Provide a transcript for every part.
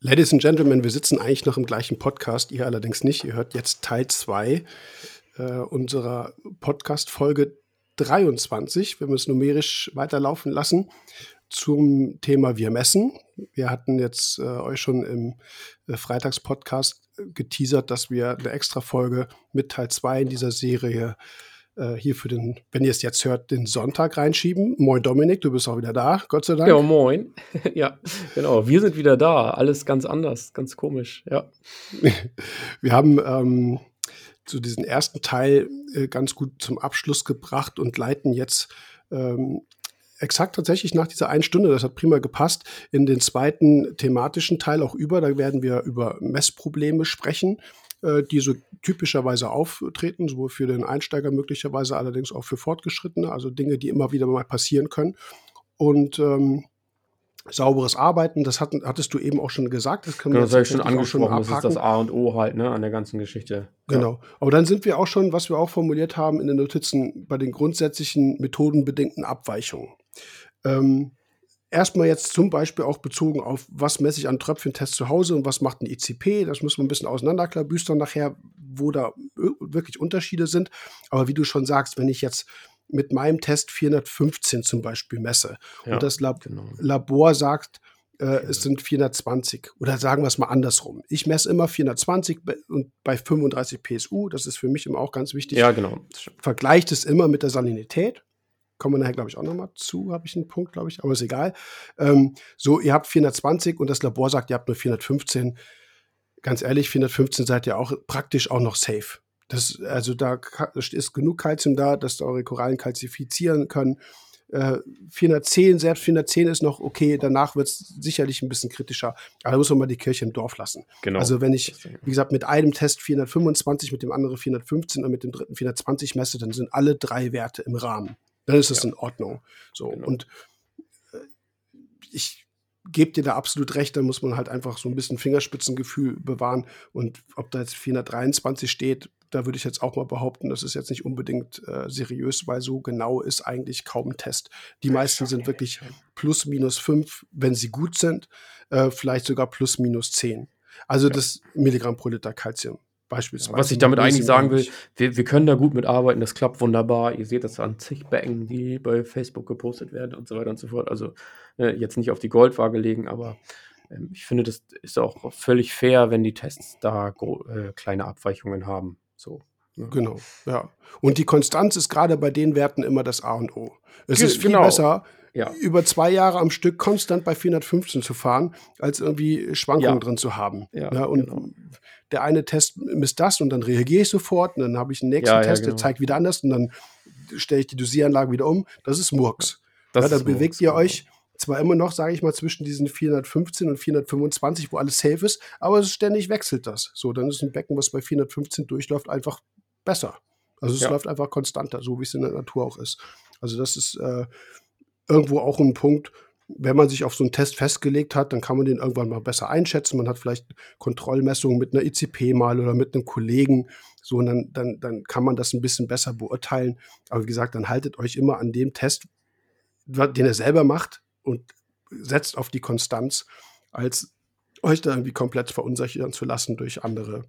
Ladies and Gentlemen, wir sitzen eigentlich noch im gleichen Podcast, ihr allerdings nicht. Ihr hört jetzt Teil 2 äh, unserer Podcast-Folge 23, wenn wir es numerisch weiterlaufen lassen, zum Thema Wir messen. Wir hatten jetzt äh, euch schon im äh, Freitagspodcast geteasert, dass wir eine extra Folge mit Teil 2 in dieser Serie äh, hier für den, wenn ihr es jetzt hört, den Sonntag reinschieben. Moin Dominik, du bist auch wieder da, Gott sei Dank. Ja, moin. ja, genau. Wir sind wieder da. Alles ganz anders, ganz komisch, ja. wir haben ähm, zu diesem ersten Teil äh, ganz gut zum Abschluss gebracht und leiten jetzt ähm, exakt tatsächlich nach dieser einen Stunde, das hat prima gepasst, in den zweiten thematischen Teil auch über. Da werden wir über Messprobleme sprechen äh, die so typischerweise auftreten, sowohl für den Einsteiger möglicherweise, allerdings auch für Fortgeschrittene, also Dinge, die immer wieder mal passieren können. Und ähm, sauberes Arbeiten, das hat, hattest du eben auch schon gesagt. Das können genau, wir das habe ich schon angesprochen. Schon das ist das A und O halt ne, an der ganzen Geschichte. Genau. Aber dann sind wir auch schon, was wir auch formuliert haben in den Notizen, bei den grundsätzlichen methodenbedingten Abweichungen. Ähm, Erstmal jetzt zum Beispiel auch bezogen auf, was messe ich an Tröpfchentest zu Hause und was macht ein ICP. Das müssen wir ein bisschen auseinanderklabüstern nachher, wo da wirklich Unterschiede sind. Aber wie du schon sagst, wenn ich jetzt mit meinem Test 415 zum Beispiel messe ja, und das Lab genau. Labor sagt, äh, es sind 420 oder sagen wir es mal andersrum. Ich messe immer 420 und bei 35 PSU, das ist für mich immer auch ganz wichtig. Ja, genau. Vergleicht es immer mit der Salinität. Kommen wir nachher, glaube ich, auch nochmal zu, habe ich einen Punkt, glaube ich, aber ist egal. Ähm, so, ihr habt 420 und das Labor sagt, ihr habt nur 415. Ganz ehrlich, 415 seid ihr auch praktisch auch noch safe. Das, also da ist genug Kalzium da, dass eure Korallen kalzifizieren können. Äh, 410, selbst 410 ist noch okay, danach wird es sicherlich ein bisschen kritischer. Aber da muss man mal die Kirche im Dorf lassen. Genau. Also wenn ich, wie gesagt, mit einem Test 425, mit dem anderen 415 und mit dem dritten 420 messe, dann sind alle drei Werte im Rahmen dann ist das ja. in Ordnung. So genau. und äh, ich gebe dir da absolut recht, da muss man halt einfach so ein bisschen Fingerspitzengefühl bewahren. Und ob da jetzt 423 steht, da würde ich jetzt auch mal behaupten, das ist jetzt nicht unbedingt äh, seriös, weil so genau ist eigentlich kaum ein Test. Die meisten sind wirklich plus minus 5, wenn sie gut sind, äh, vielleicht sogar plus minus 10. Also ja. das Milligramm pro Liter Calcium beispielsweise. Was ich damit eigentlich sagen will, wir, wir können da gut mitarbeiten, das klappt wunderbar. Ihr seht das an zig Becken, die bei Facebook gepostet werden und so weiter und so fort. Also äh, jetzt nicht auf die Goldwaage legen, aber äh, ich finde, das ist auch völlig fair, wenn die Tests da äh, kleine Abweichungen haben. So. Ne? Genau, ja. Und die Konstanz ist gerade bei den Werten immer das A und O. Es Ge ist viel genau. besser, ja. über zwei Jahre am Stück konstant bei 415 zu fahren, als irgendwie Schwankungen ja. drin zu haben. Ja, ja und genau. der eine Test misst das und dann reagiere ich sofort und dann habe ich einen nächsten Test, genau. der zeigt wieder anders und dann stelle ich die Dosieranlage wieder um. Das ist Murks. Das dann bewegt Murks, ihr genau. euch zwar immer noch, sage ich mal, zwischen diesen 415 und 425, wo alles safe ist, aber ständig wechselt das. So, dann ist ein Becken, was bei 415 durchläuft, einfach besser. Also es ja. läuft einfach konstanter, so wie es in der Natur auch ist. Also das ist äh, irgendwo auch ein Punkt, wenn man sich auf so einen Test festgelegt hat, dann kann man den irgendwann mal besser einschätzen. Man hat vielleicht Kontrollmessungen mit einer ICP mal oder mit einem Kollegen. So, und dann, dann, dann kann man das ein bisschen besser beurteilen. Aber wie gesagt, dann haltet euch immer an dem Test, den ihr selber macht und setzt auf die Konstanz, als euch da irgendwie komplett verunsichern zu lassen durch andere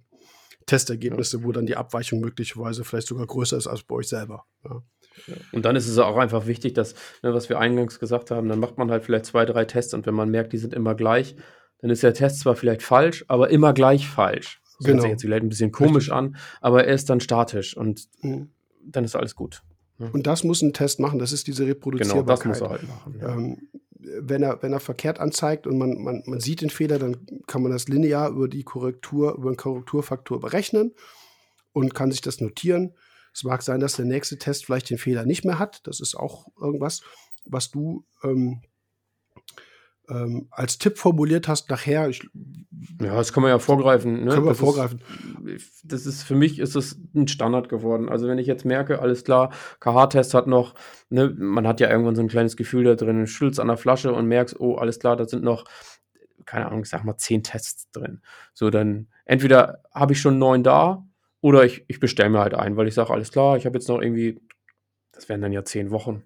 Testergebnisse, wo dann die Abweichung möglicherweise vielleicht sogar größer ist als bei euch selber. Ja. Und dann ist es auch einfach wichtig, dass, ne, was wir eingangs gesagt haben, dann macht man halt vielleicht zwei, drei Tests und wenn man merkt, die sind immer gleich, dann ist der Test zwar vielleicht falsch, aber immer gleich falsch. Das genau. hört sich jetzt vielleicht ein bisschen komisch Richtig. an, aber er ist dann statisch und mhm. dann ist alles gut. Und das muss ein Test machen, das ist diese Reproduzierbarkeit. Genau, das muss er halt machen. Ja. Ähm, wenn er, wenn er verkehrt anzeigt und man, man, man sieht den Fehler, dann kann man das linear über die Korrektur, über den Korrekturfaktor berechnen und kann sich das notieren. Es mag sein, dass der nächste Test vielleicht den Fehler nicht mehr hat. Das ist auch irgendwas, was du ähm, ähm, als Tipp formuliert hast. Nachher, ich, ja, das kann man ja vorgreifen. Ne? Können wir das vorgreifen. Ist, das ist für mich ist das ein Standard geworden. Also wenn ich jetzt merke, alles klar, KH-Test hat noch, ne, man hat ja irgendwann so ein kleines Gefühl da drin, schüttelst an der Flasche und merkst, oh, alles klar, da sind noch keine Ahnung, ich sag mal zehn Tests drin. So, dann entweder habe ich schon neun da oder ich, ich bestelle mir halt ein, weil ich sage, alles klar, ich habe jetzt noch irgendwie, das wären dann ja zehn Wochen.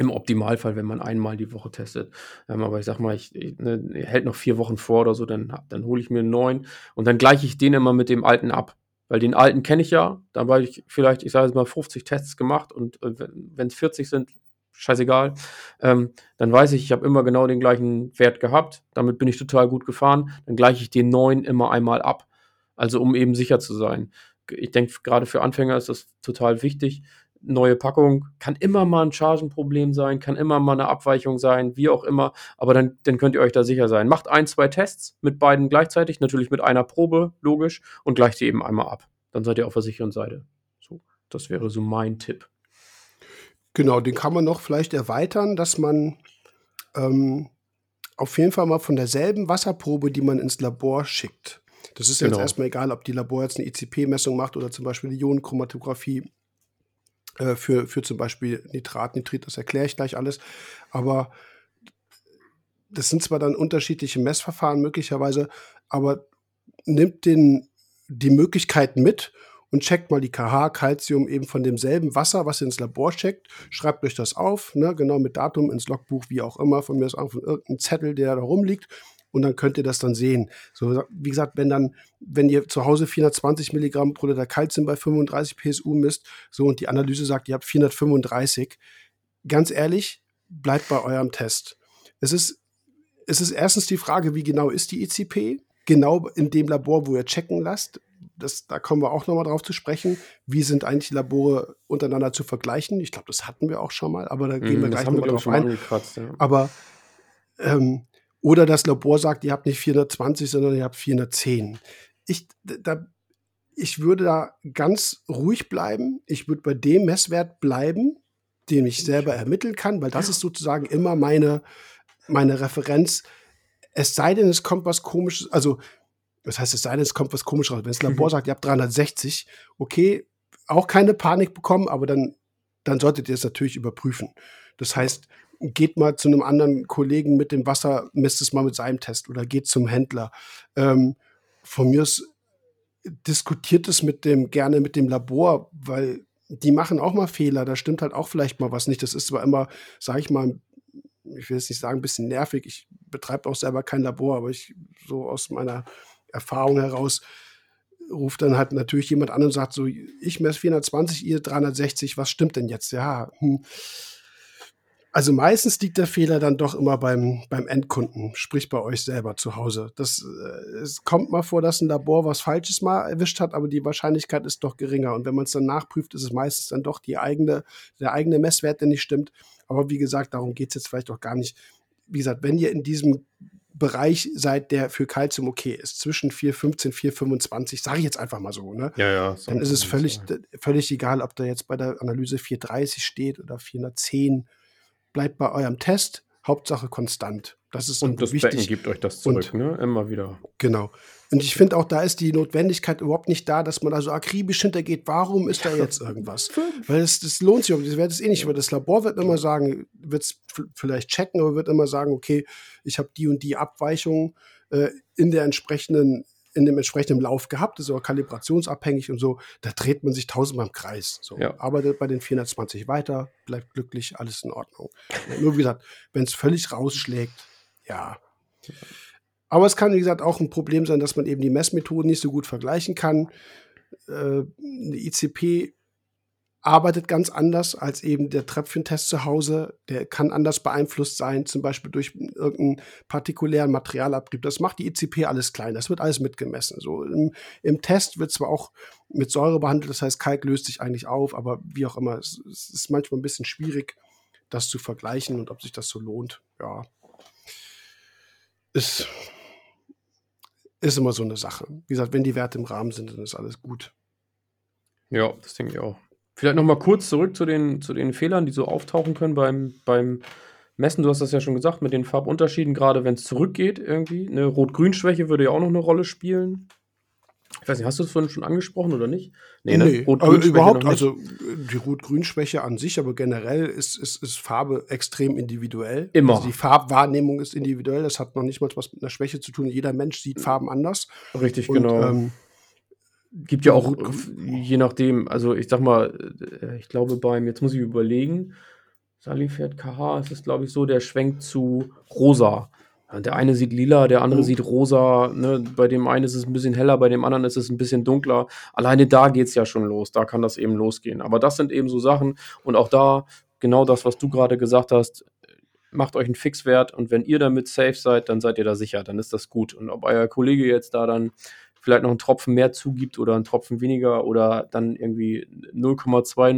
Im Optimalfall, wenn man einmal die Woche testet. Ähm, aber ich sag mal, ich, ich ne, hält noch vier Wochen vor oder so, dann, dann hole ich mir einen neuen und dann gleiche ich den immer mit dem alten ab. Weil den alten kenne ich ja, da habe ich vielleicht, ich sage jetzt mal, 50 Tests gemacht und äh, wenn es 40 sind, scheißegal, ähm, dann weiß ich, ich habe immer genau den gleichen Wert gehabt, damit bin ich total gut gefahren, dann gleiche ich den neuen immer einmal ab. Also um eben sicher zu sein. Ich denke, gerade für Anfänger ist das total wichtig, neue Packung, kann immer mal ein Chargenproblem sein, kann immer mal eine Abweichung sein, wie auch immer, aber dann, dann könnt ihr euch da sicher sein. Macht ein, zwei Tests mit beiden gleichzeitig, natürlich mit einer Probe, logisch, und gleicht sie eben einmal ab. Dann seid ihr auf der sicheren Seite. So, das wäre so mein Tipp. Genau, den kann man noch vielleicht erweitern, dass man ähm, auf jeden Fall mal von derselben Wasserprobe, die man ins Labor schickt. Das ist genau. jetzt erstmal egal, ob die Labor jetzt eine ICP-Messung macht oder zum Beispiel eine Ionenchromatographie äh, für, für zum Beispiel Nitrat, Nitrit, das erkläre ich gleich alles. Aber das sind zwar dann unterschiedliche Messverfahren möglicherweise, aber nimmt den, die Möglichkeiten mit und checkt mal die KH, Calcium eben von demselben Wasser, was ihr ins Labor checkt. Schreibt euch das auf, ne, genau mit Datum ins Logbuch, wie auch immer, von mir aus auch von irgendeinem Zettel, der da rumliegt und dann könnt ihr das dann sehen. So, wie gesagt, wenn dann, wenn ihr zu Hause 420 Milligramm pro Liter Kalzium bei 35 PSU misst, so und die Analyse sagt, ihr habt 435, ganz ehrlich, bleibt bei eurem Test. Es ist, es ist erstens die Frage, wie genau ist die ECP? Genau in dem Labor, wo ihr checken lasst. Das, da kommen wir auch nochmal drauf zu sprechen. Wie sind eigentlich die Labore untereinander zu vergleichen? Ich glaube, das hatten wir auch schon mal, aber da gehen mm, wir gleich nochmal drauf ein. Ja. Aber ähm, oder das Labor sagt, ihr habt nicht 420, sondern ihr habt 410. Ich, da, ich würde da ganz ruhig bleiben. Ich würde bei dem Messwert bleiben, den ich selber ermitteln kann, weil das ist sozusagen immer meine, meine Referenz. Es sei denn, es kommt was komisches, also das heißt, es sei denn, es kommt was komisches raus. Wenn das Labor mhm. sagt, ihr habt 360, okay, auch keine Panik bekommen, aber dann, dann solltet ihr es natürlich überprüfen. Das heißt, geht mal zu einem anderen Kollegen mit dem Wasser, misst es mal mit seinem Test oder geht zum Händler. Ähm, von mir aus diskutiert es mit dem, gerne mit dem Labor, weil die machen auch mal Fehler, da stimmt halt auch vielleicht mal was nicht. Das ist zwar immer, sage ich mal, ich will jetzt nicht sagen, ein bisschen nervig. Ich betreibe auch selber kein Labor, aber ich so aus meiner Erfahrung heraus ruft dann halt natürlich jemand an und sagt so, ich messe 420, ihr 360, was stimmt denn jetzt? Ja, hm also meistens liegt der Fehler dann doch immer beim, beim Endkunden, sprich bei euch selber zu Hause. Das, äh, es kommt mal vor, dass ein Labor was Falsches mal erwischt hat, aber die Wahrscheinlichkeit ist doch geringer. Und wenn man es dann nachprüft, ist es meistens dann doch die eigene, der eigene Messwert, der nicht stimmt. Aber wie gesagt, darum geht es jetzt vielleicht auch gar nicht. Wie gesagt, wenn ihr in diesem Bereich seid, der für Calcium okay ist, zwischen 4,15, 4,25, sage ich jetzt einfach mal so, ne? Ja, ja. Dann ist es völlig, völlig egal, ob da jetzt bei der Analyse 4,30 steht oder 410 bleibt bei eurem Test, Hauptsache konstant. Das ist und das wichtig. Becken gibt euch das zurück, und, ne? Immer wieder. Genau. Und ich finde auch, da ist die Notwendigkeit überhaupt nicht da, dass man da so akribisch hintergeht, warum ist da jetzt irgendwas? Weil es das lohnt sich, das wird es eh nicht, weil das Labor wird immer sagen, wird es vielleicht checken, aber wird immer sagen, okay, ich habe die und die Abweichung äh, in der entsprechenden in dem entsprechenden Lauf gehabt, ist auch kalibrationsabhängig und so, da dreht man sich tausendmal im Kreis. So. Ja. Arbeitet bei den 420 weiter, bleibt glücklich, alles in Ordnung. Nur wie gesagt, wenn es völlig rausschlägt, ja. Aber es kann, wie gesagt, auch ein Problem sein, dass man eben die Messmethoden nicht so gut vergleichen kann. Äh, eine ICP arbeitet ganz anders als eben der Tröpfchentest zu Hause. Der kann anders beeinflusst sein, zum Beispiel durch irgendeinen partikulären Materialabrieb. Das macht die ECP alles klein. Das wird alles mitgemessen. So im, im, Test wird zwar auch mit Säure behandelt, das heißt, Kalk löst sich eigentlich auf, aber wie auch immer, es, es ist manchmal ein bisschen schwierig, das zu vergleichen und ob sich das so lohnt. Ja, ist, ist immer so eine Sache. Wie gesagt, wenn die Werte im Rahmen sind, dann ist alles gut. Ja, das denke ich auch. Vielleicht noch mal kurz zurück zu den, zu den Fehlern, die so auftauchen können beim, beim Messen. Du hast das ja schon gesagt, mit den Farbunterschieden, gerade wenn es zurückgeht irgendwie. Eine Rot-Grün-Schwäche würde ja auch noch eine Rolle spielen. Ich weiß nicht, hast du das vorhin schon angesprochen oder nicht? Nee, ne? nee aber überhaupt, also die Rot-Grün-Schwäche an sich, aber generell ist, ist, ist Farbe extrem individuell. Immer. Also die Farbwahrnehmung ist individuell, das hat noch nicht mal was mit einer Schwäche zu tun. Jeder Mensch sieht Farben anders. Richtig, Und, genau. Ähm, Gibt ja auch, je nachdem, also ich sag mal, äh, ich glaube beim, jetzt muss ich überlegen, Salifert KH ist es, glaube ich, so, der schwenkt zu rosa. Der eine sieht lila, der andere mhm. sieht rosa. Ne? Bei dem einen ist es ein bisschen heller, bei dem anderen ist es ein bisschen dunkler. Alleine da geht es ja schon los. Da kann das eben losgehen. Aber das sind eben so Sachen. Und auch da genau das, was du gerade gesagt hast. Macht euch einen Fixwert und wenn ihr damit safe seid, dann seid ihr da sicher. Dann ist das gut. Und ob euer Kollege jetzt da dann vielleicht noch einen Tropfen mehr zugibt oder einen Tropfen weniger oder dann irgendwie 0,2,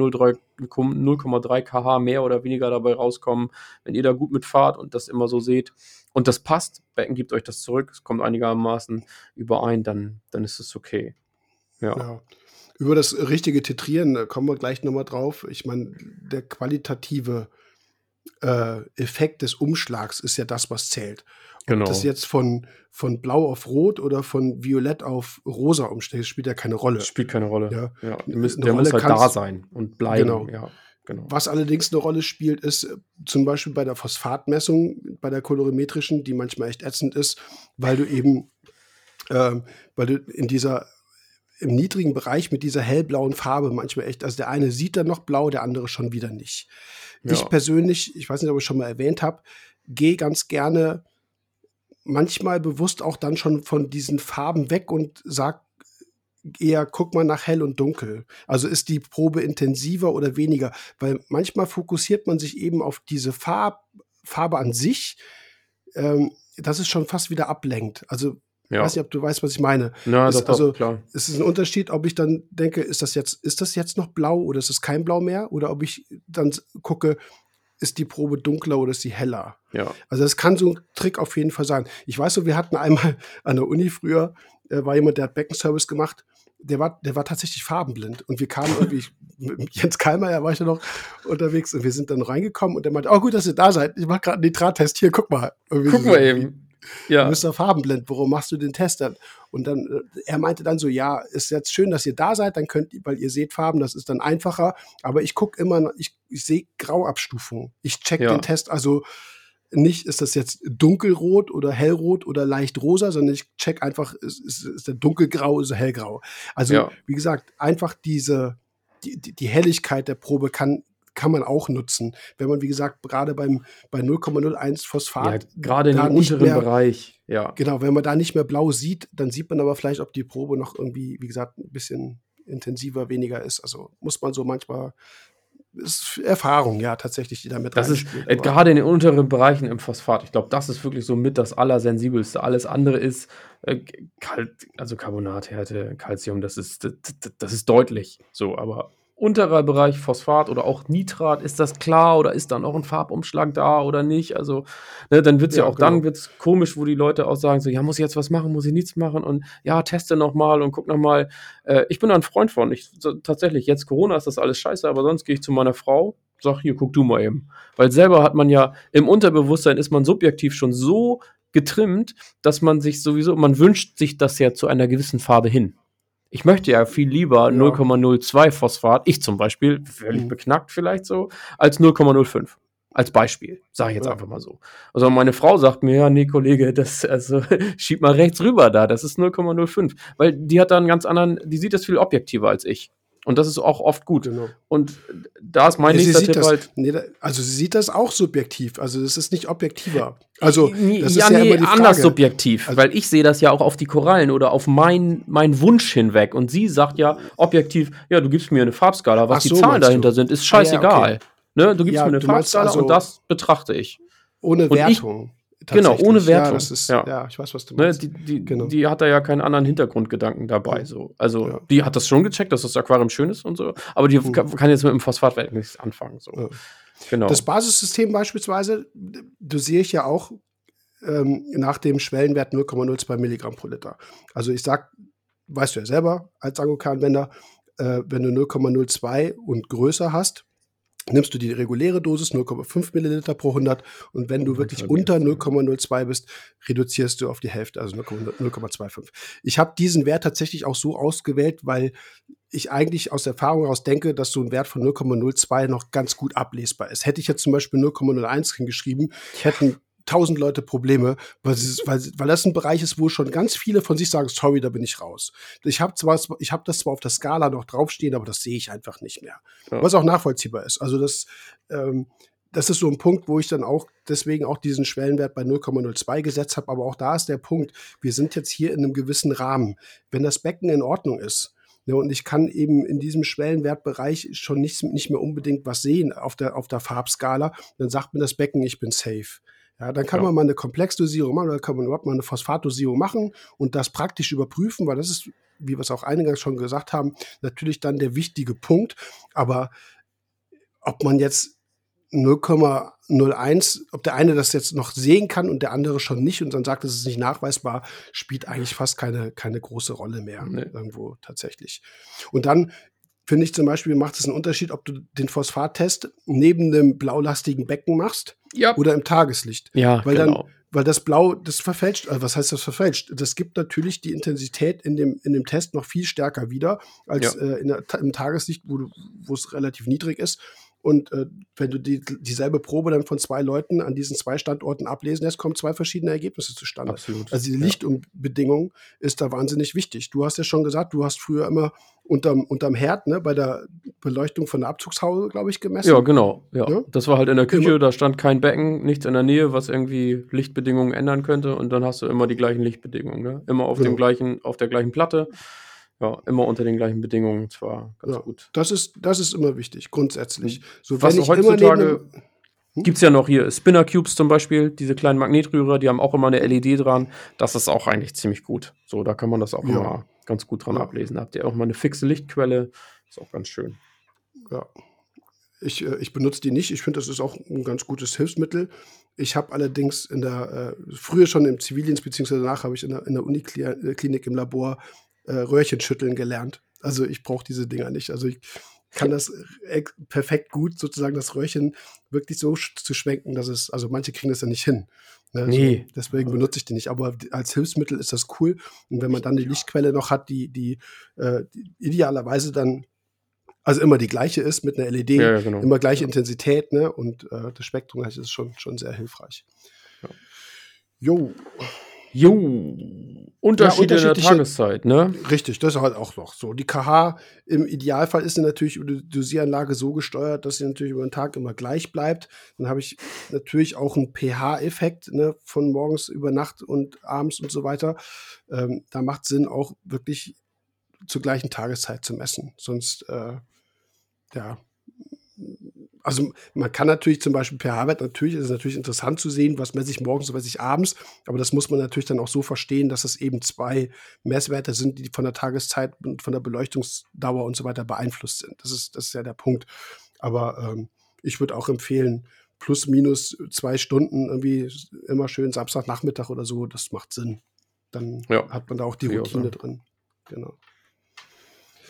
0,3 kH mehr oder weniger dabei rauskommen, wenn ihr da gut mitfahrt und das immer so seht und das passt, Becken gibt euch das zurück, es kommt einigermaßen überein, dann, dann ist es okay. Ja. ja. Über das richtige Titrieren kommen wir gleich nochmal drauf. Ich meine, der qualitative äh, Effekt des Umschlags ist ja das, was zählt. Genau. Ob das jetzt von, von Blau auf Rot oder von Violett auf Rosa umstellt, spielt ja keine Rolle. Spielt keine Rolle. Ja. ja. Der, muss, der muss halt da sein und bleiben. Genau. Ja. Genau. Was allerdings eine Rolle spielt, ist äh, zum Beispiel bei der Phosphatmessung, bei der kolorimetrischen, die manchmal echt ätzend ist, weil du eben, äh, weil du in dieser im niedrigen Bereich mit dieser hellblauen Farbe manchmal echt, also der eine sieht dann noch blau, der andere schon wieder nicht. Ja. Ich persönlich, ich weiß nicht, ob ich schon mal erwähnt habe, gehe ganz gerne manchmal bewusst auch dann schon von diesen Farben weg und sag eher, guck mal nach hell und dunkel. Also ist die Probe intensiver oder weniger? Weil manchmal fokussiert man sich eben auf diese Farb, Farbe an sich, ähm, dass es schon fast wieder ablenkt. Also ja. Ich weiß nicht, ob du weißt, was ich meine. Ja, ist, doch, also, klar. Es ist ein Unterschied, ob ich dann denke, ist das jetzt, ist das jetzt noch blau oder ist es kein Blau mehr? Oder ob ich dann gucke, ist die Probe dunkler oder ist sie heller? Ja. Also das kann so ein Trick auf jeden Fall sein. Ich weiß so, wir hatten einmal an der Uni früher, äh, war jemand, der hat Beckenservice gemacht, der war, der war tatsächlich farbenblind. Und wir kamen irgendwie, mit Jens Kalmer, war ich ja noch unterwegs, und wir sind dann reingekommen und der meinte, oh gut, dass ihr da seid. Ich mache gerade einen Nitrattest. Hier, guck mal. Irgendwie guck so, mal eben. Ja. Du bist doch farbenblind, warum machst du den Test dann? Und dann, äh, er meinte dann so, ja, ist jetzt schön, dass ihr da seid, dann könnt ihr, weil ihr seht Farben, das ist dann einfacher. Aber ich gucke immer, ich, ich sehe Grauabstufungen. Ich check ja. den Test, also nicht, ist das jetzt dunkelrot oder hellrot oder leicht rosa, sondern ich check einfach, ist, ist, ist der dunkelgrau, ist er hellgrau. Also, ja. wie gesagt, einfach diese, die, die Helligkeit der Probe kann, kann man auch nutzen. Wenn man, wie gesagt, gerade beim, bei 0,01 Phosphat. Ja, gerade in dem unteren mehr, Bereich, ja. Genau, wenn man da nicht mehr blau sieht, dann sieht man aber vielleicht, ob die Probe noch irgendwie, wie gesagt, ein bisschen intensiver, weniger ist. Also muss man so manchmal ist Erfahrung, ja, tatsächlich, die damit Das ist äh, gerade in den unteren Bereichen im Phosphat. Ich glaube, das ist wirklich so mit das Allersensibelste. Alles andere ist äh, kalt, also Carbonathärte, Calcium, das ist, das, das ist deutlich so, aber unterer Bereich Phosphat oder auch Nitrat, ist das klar oder ist da noch ein Farbumschlag da oder nicht? Also, ne, dann wird es ja, ja, auch genau. dann wird's komisch, wo die Leute auch sagen, so, ja, muss ich jetzt was machen, muss ich nichts machen und ja, teste nochmal und guck nochmal. Äh, ich bin da ein Freund von. Ich, so, tatsächlich, jetzt Corona ist das alles scheiße, aber sonst gehe ich zu meiner Frau, sag, hier, guck du mal eben. Weil selber hat man ja, im Unterbewusstsein ist man subjektiv schon so getrimmt, dass man sich sowieso, man wünscht sich das ja zu einer gewissen Farbe hin. Ich möchte ja viel lieber ja. 0,02 Phosphat, ich zum Beispiel, völlig mhm. beknackt vielleicht so, als 0,05. Als Beispiel, sage ich jetzt ja. einfach mal so. Also meine Frau sagt mir, ja, nee, Kollege, das, also schieb mal rechts rüber da, das ist 0,05. Weil die hat da einen ganz anderen, die sieht das viel objektiver als ich. Und das ist auch oft gut. Genau. Und da ist mein ja, nächster Tipp das, halt. Nee, also sie sieht das auch subjektiv. Also das ist nicht objektiver. Also das ja, ist ja nee, immer die Frage. anders subjektiv. Also, weil ich sehe das ja auch auf die Korallen oder auf mein, mein Wunsch hinweg. Und sie sagt ja objektiv, ja, du gibst mir eine Farbskala. Was so, die Zahlen dahinter du? sind, ist scheißegal. Ah, ja, okay. ne? Du gibst mir eine Farbskala also und das betrachte ich. Ohne Wertung. Ich, Genau, ohne Wertung. Ja, ist, ja. ja. ich weiß, was du ne, meinst. Ne, die, die, genau. die, hat da ja keinen anderen Hintergrundgedanken dabei. So. Also, ja. die hat das schon gecheckt, dass das Aquarium schön ist und so, aber die mhm. kann, jetzt mit dem Phosphatwerk nichts anfangen. So. Genau. Das Basissystem beispielsweise dosiere ich ja auch ähm, nach dem Schwellenwert 0,02 Milligramm pro Liter. Also, ich sag, weißt du ja selber als Angokan-Wender, äh, wenn du 0,02 und größer hast, nimmst du die reguläre Dosis 0,5 Milliliter pro 100 und wenn du wirklich unter 0,02 bist, reduzierst du auf die Hälfte, also 0,25. Ich habe diesen Wert tatsächlich auch so ausgewählt, weil ich eigentlich aus Erfahrung heraus denke, dass so ein Wert von 0,02 noch ganz gut ablesbar ist. Hätte ich jetzt zum Beispiel 0,01 hingeschrieben, hätten tausend Leute Probleme, weil, weil, weil das ein Bereich ist, wo schon ganz viele von sich sagen, sorry, da bin ich raus. Ich habe zwar, ich habe das zwar auf der Skala noch draufstehen, aber das sehe ich einfach nicht mehr. Ja. Was auch nachvollziehbar ist. Also das, ähm, das ist so ein Punkt, wo ich dann auch deswegen auch diesen Schwellenwert bei 0,02 gesetzt habe. Aber auch da ist der Punkt, wir sind jetzt hier in einem gewissen Rahmen. Wenn das Becken in Ordnung ist, ja, ne, und ich kann eben in diesem Schwellenwertbereich schon nicht, nicht mehr unbedingt was sehen auf der, auf der Farbskala, dann sagt mir das Becken, ich bin safe. Ja, dann kann ja. man mal eine Komplexdosierung machen, oder kann man überhaupt mal eine Phosphatdosierung machen und das praktisch überprüfen, weil das ist, wie wir es auch eingangs schon gesagt haben, natürlich dann der wichtige Punkt. Aber ob man jetzt 0,01, ob der eine das jetzt noch sehen kann und der andere schon nicht und dann sagt, es ist nicht nachweisbar, spielt eigentlich fast keine, keine große Rolle mehr nee. irgendwo tatsächlich. Und dann finde ich zum Beispiel, macht es einen Unterschied, ob du den Phosphattest neben dem blaulastigen Becken machst ja. oder im Tageslicht. Ja, weil genau. dann, weil das Blau, das verfälscht, also was heißt das verfälscht? Das gibt natürlich die Intensität in dem, in dem Test noch viel stärker wieder als ja. äh, der, im Tageslicht, wo, wo es relativ niedrig ist. Und äh, wenn du die, dieselbe Probe dann von zwei Leuten an diesen zwei Standorten ablesen lässt, kommen zwei verschiedene Ergebnisse zustande. Absolut. Also die ja. Lichtbedingung ist da wahnsinnig wichtig. Du hast ja schon gesagt, du hast früher immer unterm, unterm Herd, ne, bei der Beleuchtung von der Abzugshaube, glaube ich, gemessen. Ja, genau. Ja. ja. Das war halt in der Küche, immer. da stand kein Becken, nichts in der Nähe, was irgendwie Lichtbedingungen ändern könnte. Und dann hast du immer die gleichen Lichtbedingungen. Ne? Immer auf, genau. dem gleichen, auf der gleichen Platte ja, immer unter den gleichen Bedingungen zwar ganz ja, gut. Das ist, das ist immer wichtig, grundsätzlich. Mhm. So, Was wenn heutzutage hm? gibt es ja noch hier Spinner Cubes zum Beispiel, diese kleinen Magnetrührer, die haben auch immer eine LED dran. Das ist auch eigentlich ziemlich gut. So, da kann man das auch ja. immer ganz gut dran ja. ablesen. Habt ihr auch mal eine fixe Lichtquelle, ist auch ganz schön. Ja. Ich, äh, ich benutze die nicht. Ich finde, das ist auch ein ganz gutes Hilfsmittel. Ich habe allerdings in der, äh, früher schon im Zivildienst, beziehungsweise danach habe ich in der, in der Uniklinik im Labor äh, Röhrchen schütteln gelernt. Also ich brauche diese Dinger nicht. Also ich kann das perfekt gut sozusagen das Röhrchen wirklich so zu schwenken, dass es, also manche kriegen das ja nicht hin. Ne? Nee. So, deswegen benutze ich die nicht. Aber als Hilfsmittel ist das cool. Und wenn man dann die Lichtquelle noch hat, die, die, äh, die idealerweise dann also immer die gleiche ist mit einer LED, ja, ja, genau. immer gleiche ja. Intensität, ne? Und äh, das Spektrum das ist schon, schon sehr hilfreich. Jo. Jo. Unterschiede ja, in der Tageszeit, ne? Richtig, das ist halt auch noch so. Die KH im Idealfall ist natürlich über die Dosieranlage so gesteuert, dass sie natürlich über den Tag immer gleich bleibt. Dann habe ich natürlich auch einen pH-Effekt ne, von morgens über Nacht und abends und so weiter. Ähm, da macht Sinn, auch wirklich zur gleichen Tageszeit zu messen. Sonst, äh, ja, also man kann natürlich zum Beispiel pH-Wert, natürlich ist es natürlich interessant zu sehen, was messe ich morgens und was ich abends, aber das muss man natürlich dann auch so verstehen, dass es eben zwei Messwerte sind, die von der Tageszeit und von der Beleuchtungsdauer und so weiter beeinflusst sind. Das ist, das ist ja der Punkt. Aber ähm, ich würde auch empfehlen, plus minus zwei Stunden irgendwie immer schön Samstagnachmittag oder so, das macht Sinn. Dann ja. hat man da auch die Routine drin. Genau.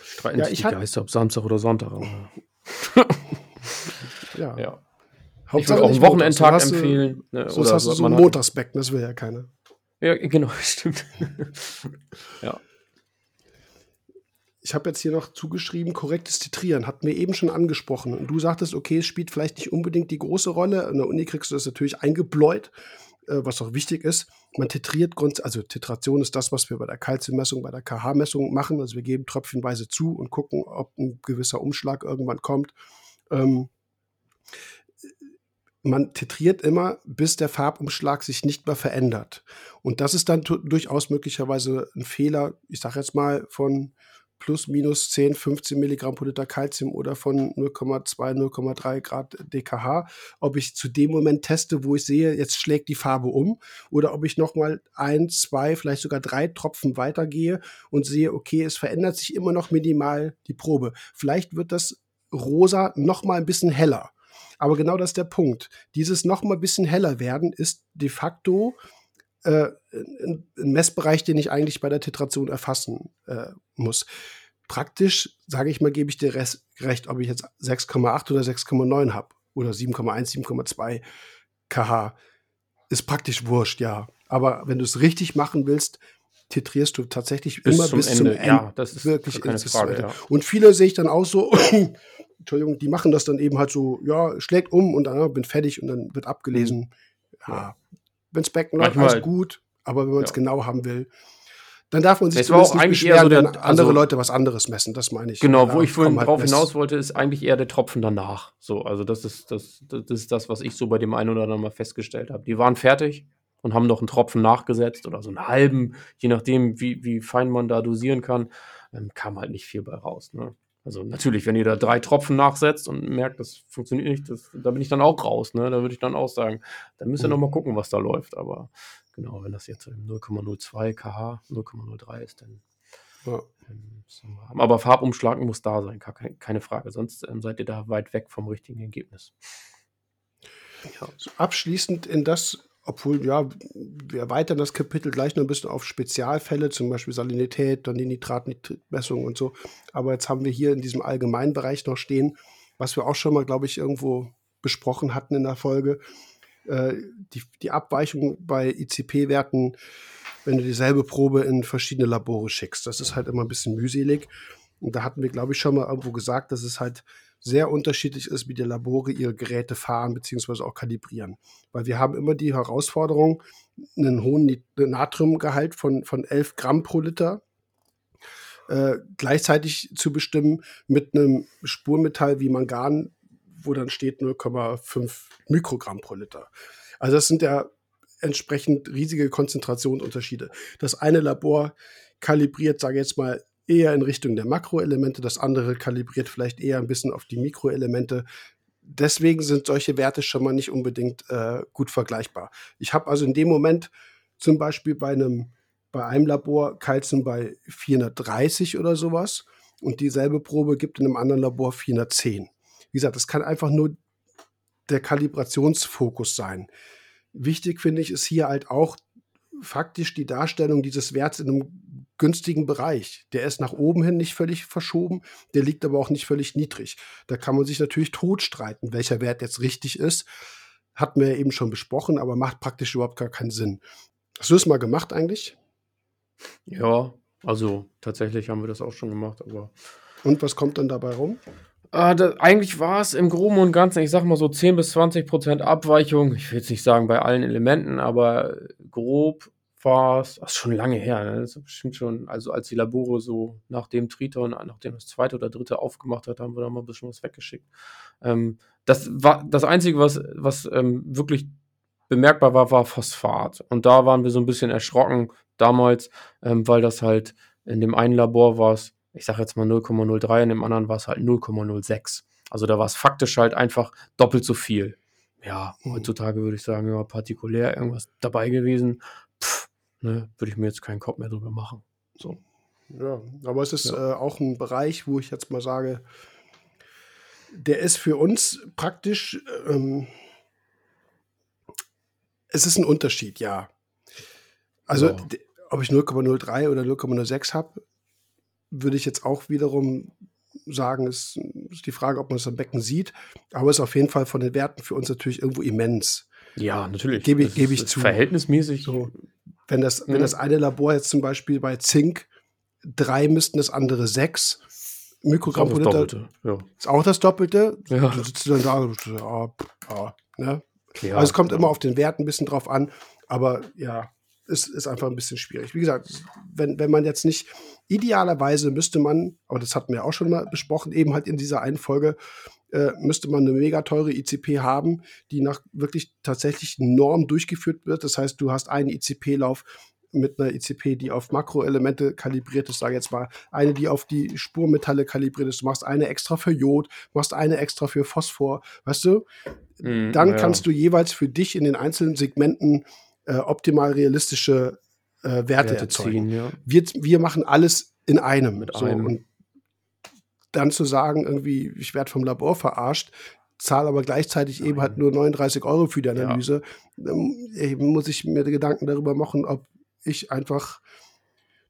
Streiten ja, sich die Geister, ob Samstag oder Sonntag. Ja. ja. Ich würde auch einen Wochenendtag hast empfehlen. Ne, sonst oder hast du so einen Montagsbecken, das will ja keiner. Ja, genau, stimmt. ja. Ich habe jetzt hier noch zugeschrieben, korrektes Titrieren, hat mir eben schon angesprochen. Und du sagtest, okay, es spielt vielleicht nicht unbedingt die große Rolle. In der Uni kriegst du das natürlich eingebläut, äh, was auch wichtig ist. Man titriert, also Titration ist das, was wir bei der Kalziummessung, bei der KH-Messung machen. Also wir geben tröpfchenweise zu und gucken, ob ein gewisser Umschlag irgendwann kommt. Ähm, man titriert immer, bis der Farbumschlag sich nicht mehr verändert. Und das ist dann durchaus möglicherweise ein Fehler, ich sage jetzt mal von plus minus 10, 15 Milligramm pro Liter Calcium oder von 0,2, 0,3 Grad DKH, ob ich zu dem Moment teste, wo ich sehe, jetzt schlägt die Farbe um, oder ob ich nochmal ein, zwei, vielleicht sogar drei Tropfen weitergehe und sehe, okay, es verändert sich immer noch minimal die Probe. Vielleicht wird das rosa nochmal ein bisschen heller. Aber genau das ist der Punkt. Dieses noch mal ein bisschen heller werden ist de facto äh, ein Messbereich, den ich eigentlich bei der Titration erfassen äh, muss. Praktisch, sage ich mal, gebe ich dir recht, ob ich jetzt 6,8 oder 6,9 habe oder 7,1, 7,2 kH. Ist praktisch wurscht, ja. Aber wenn du es richtig machen willst, titrierst du tatsächlich bis immer zum bis Ende. zum Ende. Ja, das ist wirklich keine Frage. Ja. Und viele sehe ich dann auch so, Entschuldigung, die machen das dann eben halt so, ja, schlägt um und dann ja, bin fertig und dann wird abgelesen. Mhm. Ja, wenns Becken läuft, alles gut, aber wenn man es ja. genau haben will, dann darf man sich das war auch eigentlich beschweren, eher so der, andere also, Leute was anderes messen, das meine ich. Genau, wo ich vorhin halt drauf hinaus wollte, ist eigentlich eher der Tropfen danach. So, also das ist das, das ist das, was ich so bei dem einen oder anderen mal festgestellt habe. Die waren fertig und haben noch einen Tropfen nachgesetzt oder so einen halben, je nachdem, wie, wie fein man da dosieren kann, ähm, kam halt nicht viel bei raus. Ne? Also natürlich, wenn ihr da drei Tropfen nachsetzt und merkt, das funktioniert nicht, das, da bin ich dann auch raus. Ne? Da würde ich dann auch sagen, dann müsst ihr mhm. noch mal gucken, was da läuft. Aber Genau, wenn das jetzt 0,02 kH, 0,03 ist, dann. Ja. Aber Farbumschlag muss da sein, keine Frage. Sonst ähm, seid ihr da weit weg vom richtigen Ergebnis. Ja. Abschließend in das, obwohl, ja, wir erweitern das Kapitel gleich noch ein bisschen auf Spezialfälle, zum Beispiel Salinität, dann die Nitratmessung und so. Aber jetzt haben wir hier in diesem allgemeinen Bereich noch stehen, was wir auch schon mal, glaube ich, irgendwo besprochen hatten in der Folge, äh, die, die Abweichung bei ICP-Werten, wenn du dieselbe Probe in verschiedene Labore schickst. Das ist halt immer ein bisschen mühselig. Und da hatten wir, glaube ich, schon mal irgendwo gesagt, dass es halt sehr unterschiedlich ist, wie die Labore ihre Geräte fahren bzw. auch kalibrieren. Weil wir haben immer die Herausforderung, einen hohen Natriumgehalt von, von 11 Gramm pro Liter äh, gleichzeitig zu bestimmen mit einem Spurmetall wie Mangan, wo dann steht 0,5 Mikrogramm pro Liter. Also das sind ja entsprechend riesige Konzentrationsunterschiede. Das eine Labor kalibriert, sage ich jetzt mal, eher in Richtung der Makroelemente, das andere kalibriert vielleicht eher ein bisschen auf die Mikroelemente. Deswegen sind solche Werte schon mal nicht unbedingt äh, gut vergleichbar. Ich habe also in dem Moment zum Beispiel bei einem, bei einem Labor Calcium bei 430 oder sowas und dieselbe Probe gibt in einem anderen Labor 410. Wie gesagt, das kann einfach nur der Kalibrationsfokus sein. Wichtig finde ich ist hier halt auch faktisch die Darstellung dieses Werts in einem günstigen Bereich. Der ist nach oben hin nicht völlig verschoben, der liegt aber auch nicht völlig niedrig. Da kann man sich natürlich totstreiten, welcher Wert jetzt richtig ist. Hatten wir ja eben schon besprochen, aber macht praktisch überhaupt gar keinen Sinn. Hast du es mal gemacht eigentlich? Ja, also tatsächlich haben wir das auch schon gemacht, aber. Und was kommt dann dabei rum? Äh, das, eigentlich war es im Groben und Ganzen, ich sag mal so 10 bis 20 Prozent Abweichung. Ich will jetzt nicht sagen bei allen Elementen, aber grob war es, schon lange her, ne? das ist bestimmt schon, also als die Labore so nach dem Triton, nachdem das zweite oder dritte aufgemacht hat, haben wir da mal ein bisschen was weggeschickt. Ähm, das war das Einzige, was, was ähm, wirklich bemerkbar war, war Phosphat. Und da waren wir so ein bisschen erschrocken damals, ähm, weil das halt in dem einen Labor war es ich sage jetzt mal 0,03, in dem anderen war es halt 0,06. Also da war es faktisch halt einfach doppelt so viel. Ja, mhm. heutzutage würde ich sagen, ja, partikulär irgendwas dabei gewesen. Ne, würde ich mir jetzt keinen Kopf mehr drüber machen. So. Ja, aber es ist ja. äh, auch ein Bereich, wo ich jetzt mal sage, der ist für uns praktisch, ähm, es ist ein Unterschied, ja. Also, ja. ob ich 0,03 oder 0,06 habe, würde ich jetzt auch wiederum sagen, ist, ist die Frage, ob man es am Becken sieht. Aber es ist auf jeden Fall von den Werten für uns natürlich irgendwo immens. Ja, natürlich. Gebe, das gebe ich zu. Verhältnismäßig. So, wenn, das, mhm. wenn das eine Labor jetzt zum Beispiel bei Zink drei müssten, das andere sechs Mikrogramm pro Liter. Ja. Ist auch das Doppelte. Ja. Du sitzt dann da, ja, ja, ne? ja, also es kommt immer auf den Wert ein bisschen drauf an. Aber ja, ist, ist einfach ein bisschen schwierig. Wie gesagt, wenn, wenn man jetzt nicht, idealerweise müsste man, aber das hatten wir auch schon mal besprochen, eben halt in dieser einen Folge, äh, müsste man eine mega teure ICP haben, die nach wirklich tatsächlich Norm durchgeführt wird. Das heißt, du hast einen ICP-Lauf mit einer ICP, die auf Makroelemente kalibriert ist, sage jetzt mal, eine, die auf die Spurmetalle kalibriert ist, du machst eine extra für Jod, machst eine extra für Phosphor, weißt du? Mm, Dann ja. kannst du jeweils für dich in den einzelnen Segmenten äh, optimal realistische äh, Werte, Werte erzeugen. Ziehen, ja. wir, wir machen alles in einem. Mit so, einem. Und dann zu sagen, irgendwie, ich werde vom Labor verarscht, zahle aber gleichzeitig Nein. eben halt nur 39 Euro für die Analyse, ja. dann muss ich mir Gedanken darüber machen, ob ich einfach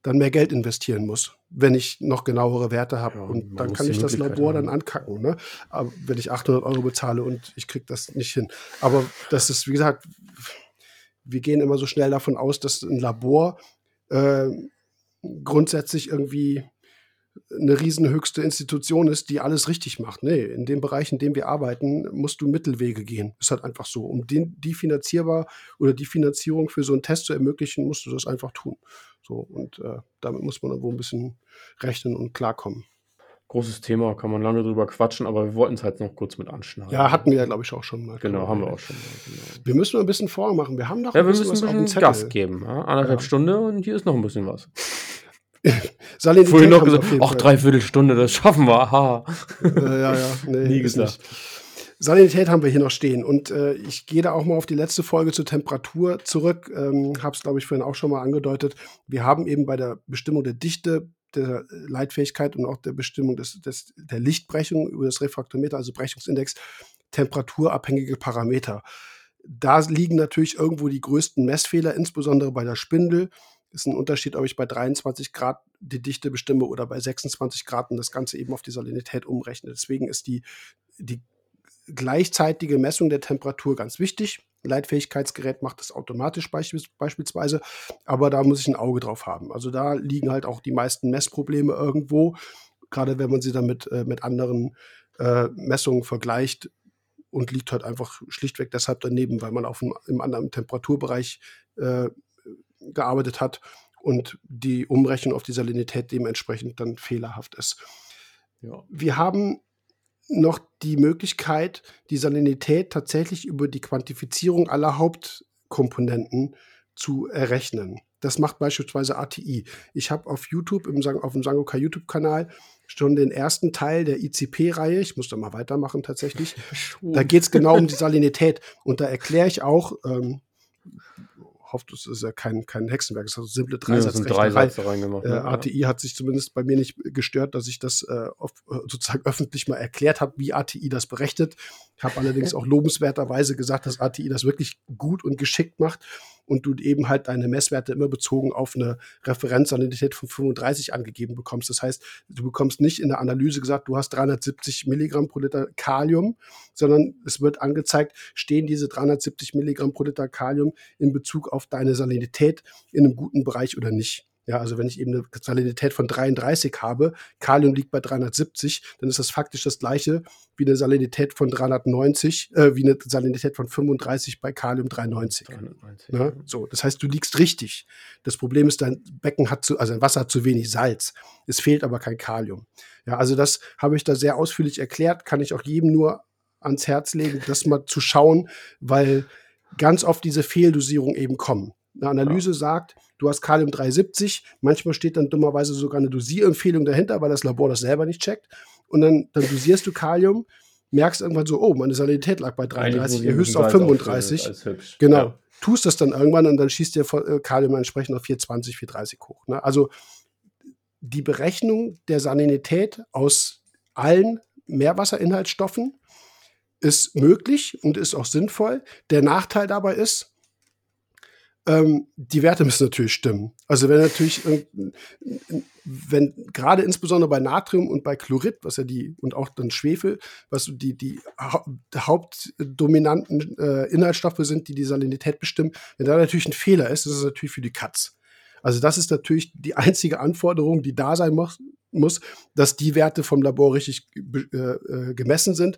dann mehr Geld investieren muss, wenn ich noch genauere Werte habe. Ja, und dann kann ich das Labor haben. dann ankacken. Ne? Aber wenn ich 800 Euro bezahle und ich kriege das nicht hin. Aber das ist, wie gesagt, wir gehen immer so schnell davon aus, dass ein Labor äh, grundsätzlich irgendwie eine riesen höchste Institution ist, die alles richtig macht. Nee, in dem Bereich, in dem wir arbeiten, musst du Mittelwege gehen. Ist halt einfach so. Um den, die finanzierbar oder die Finanzierung für so einen Test zu ermöglichen, musst du das einfach tun. So, und äh, damit muss man wohl ein bisschen rechnen und klarkommen. Großes Thema, kann man lange drüber quatschen, aber wir wollten es halt noch kurz mit anschneiden. Ja, hatten wir ja, glaube ich, auch schon mal. Genau, haben wir auch schon mal. Genau. Wir müssen ein bisschen vormachen. Wir haben noch ja, ein bisschen wir müssen ein bisschen Gas geben. Ja? Anderthalb ja. Stunde und hier ist noch ein bisschen was. Salinität Vorhin noch gesagt, ach, dreiviertel Stunde, das schaffen wir. Aha. Äh, ja, ja, nee, nie gesagt. Salinität haben wir hier noch stehen. Und äh, ich gehe da auch mal auf die letzte Folge zur Temperatur zurück. Ähm, Habe es, glaube ich, vorhin auch schon mal angedeutet. Wir haben eben bei der Bestimmung der Dichte, der Leitfähigkeit und auch der Bestimmung des, des, der Lichtbrechung über das Refraktometer, also Brechungsindex, temperaturabhängige Parameter. Da liegen natürlich irgendwo die größten Messfehler, insbesondere bei der Spindel ist ein Unterschied, ob ich bei 23 Grad die Dichte bestimme oder bei 26 Grad und das Ganze eben auf die Salinität umrechne. Deswegen ist die, die gleichzeitige Messung der Temperatur ganz wichtig. Leitfähigkeitsgerät macht das automatisch beispielsweise, aber da muss ich ein Auge drauf haben. Also da liegen halt auch die meisten Messprobleme irgendwo, gerade wenn man sie dann mit, äh, mit anderen äh, Messungen vergleicht und liegt halt einfach schlichtweg deshalb daneben, weil man auf einem, im anderen Temperaturbereich äh, gearbeitet hat und die Umrechnung auf die Salinität dementsprechend dann fehlerhaft ist. Ja. Wir haben noch die Möglichkeit, die Salinität tatsächlich über die Quantifizierung aller Hauptkomponenten zu errechnen. Das macht beispielsweise ATI. Ich habe auf YouTube, im, auf dem Sangoka YouTube-Kanal, schon den ersten Teil der ICP-Reihe. Ich muss da mal weitermachen tatsächlich. da geht es genau um die Salinität. Und da erkläre ich auch, ähm, hofft, es ist ja kein, kein Hexenwerk, es ist eine simple Dreisatzrechnerei. Ja, äh, ja. ATI hat sich zumindest bei mir nicht gestört, dass ich das äh, sozusagen öffentlich mal erklärt habe, wie ATI das berechnet. Ich habe allerdings auch lobenswerterweise gesagt, dass ATI das wirklich gut und geschickt macht und du eben halt deine Messwerte immer bezogen auf eine Referenzsalinität von 35 angegeben bekommst. Das heißt, du bekommst nicht in der Analyse gesagt, du hast 370 Milligramm pro Liter Kalium, sondern es wird angezeigt, stehen diese 370 Milligramm pro Liter Kalium in Bezug auf deine Salinität in einem guten Bereich oder nicht. Ja, also wenn ich eben eine Salinität von 33 habe, Kalium liegt bei 370, dann ist das faktisch das gleiche wie eine Salinität von 390, äh, wie eine Salinität von 35 bei Kalium 390. 390 ne? ja. So, das heißt, du liegst richtig. Das Problem ist, dein Becken hat zu, also dein Wasser hat zu wenig Salz. Es fehlt aber kein Kalium. Ja, also das habe ich da sehr ausführlich erklärt, kann ich auch jedem nur ans Herz legen, das mal zu schauen, weil ganz oft diese Fehldosierung eben kommen. Eine Analyse ja. sagt, du hast Kalium 370, manchmal steht dann dummerweise sogar eine Dosierempfehlung dahinter, weil das Labor das selber nicht checkt. Und dann, dann dosierst du Kalium, merkst irgendwann so, oh, meine Salinität lag bei 33, erhöhst auf 35. Auf, genau. Ja. Tust das dann irgendwann und dann schießt dir äh, Kalium entsprechend auf 420, 430 hoch. Ne? Also die Berechnung der Salinität aus allen Meerwasserinhaltsstoffen ist möglich und ist auch sinnvoll. Der Nachteil dabei ist, ähm, die Werte müssen natürlich stimmen. Also wenn natürlich, wenn gerade insbesondere bei Natrium und bei Chlorid, was ja die, und auch dann Schwefel, was die, die hauptdominanten äh, Inhaltsstoffe sind, die die Salinität bestimmen, wenn da natürlich ein Fehler ist, ist es natürlich für die Katz. Also das ist natürlich die einzige Anforderung, die da sein muss, muss dass die Werte vom Labor richtig äh, äh, gemessen sind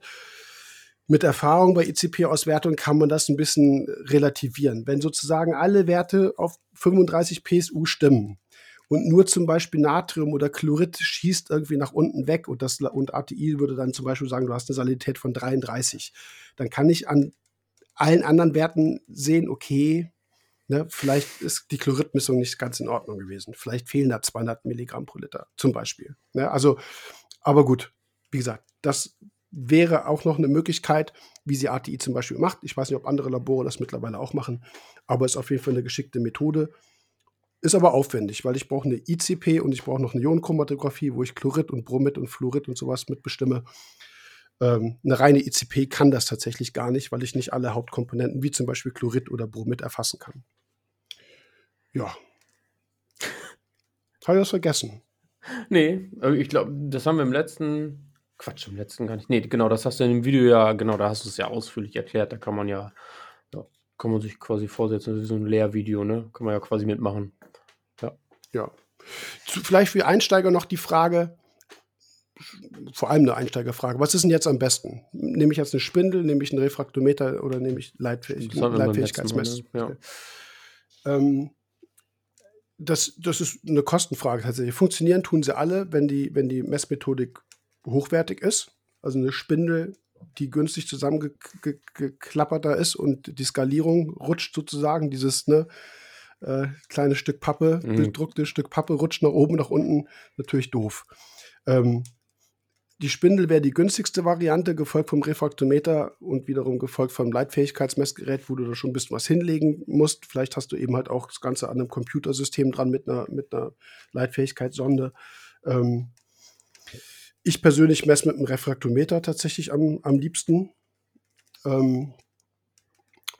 mit Erfahrung bei ECP-Auswertung kann man das ein bisschen relativieren. Wenn sozusagen alle Werte auf 35 PSU stimmen und nur zum Beispiel Natrium oder Chlorid schießt irgendwie nach unten weg und, das, und ATI würde dann zum Beispiel sagen, du hast eine Salinität von 33, dann kann ich an allen anderen Werten sehen, okay, ne, vielleicht ist die Chloridmessung nicht ganz in Ordnung gewesen. Vielleicht fehlen da 200 Milligramm pro Liter zum Beispiel. Ne, also, aber gut, wie gesagt, das wäre auch noch eine Möglichkeit, wie sie ATI zum Beispiel macht. Ich weiß nicht, ob andere Labore das mittlerweile auch machen, aber ist auf jeden Fall eine geschickte Methode. Ist aber aufwendig, weil ich brauche eine ICP und ich brauche noch eine Ionenchromatographie, wo ich Chlorid und Bromid und Fluorid und sowas mitbestimme. Ähm, eine reine ICP kann das tatsächlich gar nicht, weil ich nicht alle Hauptkomponenten wie zum Beispiel Chlorid oder Bromid erfassen kann. Ja. Habe ich das vergessen? Nee, ich glaube, das haben wir im letzten Quatsch, im letzten gar nicht. Nee, genau, das hast du in dem Video ja, genau, da hast du es ja ausführlich erklärt. Da kann man ja, ja kann man sich quasi vorsetzen, das ist so ein Lehrvideo, ne? Kann man ja quasi mitmachen. Ja. Ja. Zu, vielleicht für Einsteiger noch die Frage, vor allem eine Einsteigerfrage. Was ist denn jetzt am besten? Nehme ich jetzt eine Spindel, nehme ich einen Refraktometer oder nehme ich Leitfähig Leitfähigkeitsmesser? Ne? Ja. Ähm, das, das ist eine Kostenfrage tatsächlich. Funktionieren tun sie alle, wenn die, wenn die Messmethodik hochwertig ist. Also eine Spindel, die günstig zusammengeklapperter ist und die Skalierung rutscht sozusagen, dieses ne, äh, kleine Stück Pappe, mhm. bedruckte Stück Pappe rutscht nach oben, nach unten, natürlich doof. Ähm, die Spindel wäre die günstigste Variante, gefolgt vom Refraktometer und wiederum gefolgt vom Leitfähigkeitsmessgerät, wo du da schon ein bisschen was hinlegen musst. Vielleicht hast du eben halt auch das Ganze an einem Computersystem dran mit einer, mit einer Leitfähigkeitssonde. Ähm, ich persönlich messe mit einem Refraktometer tatsächlich am, am liebsten. Ähm,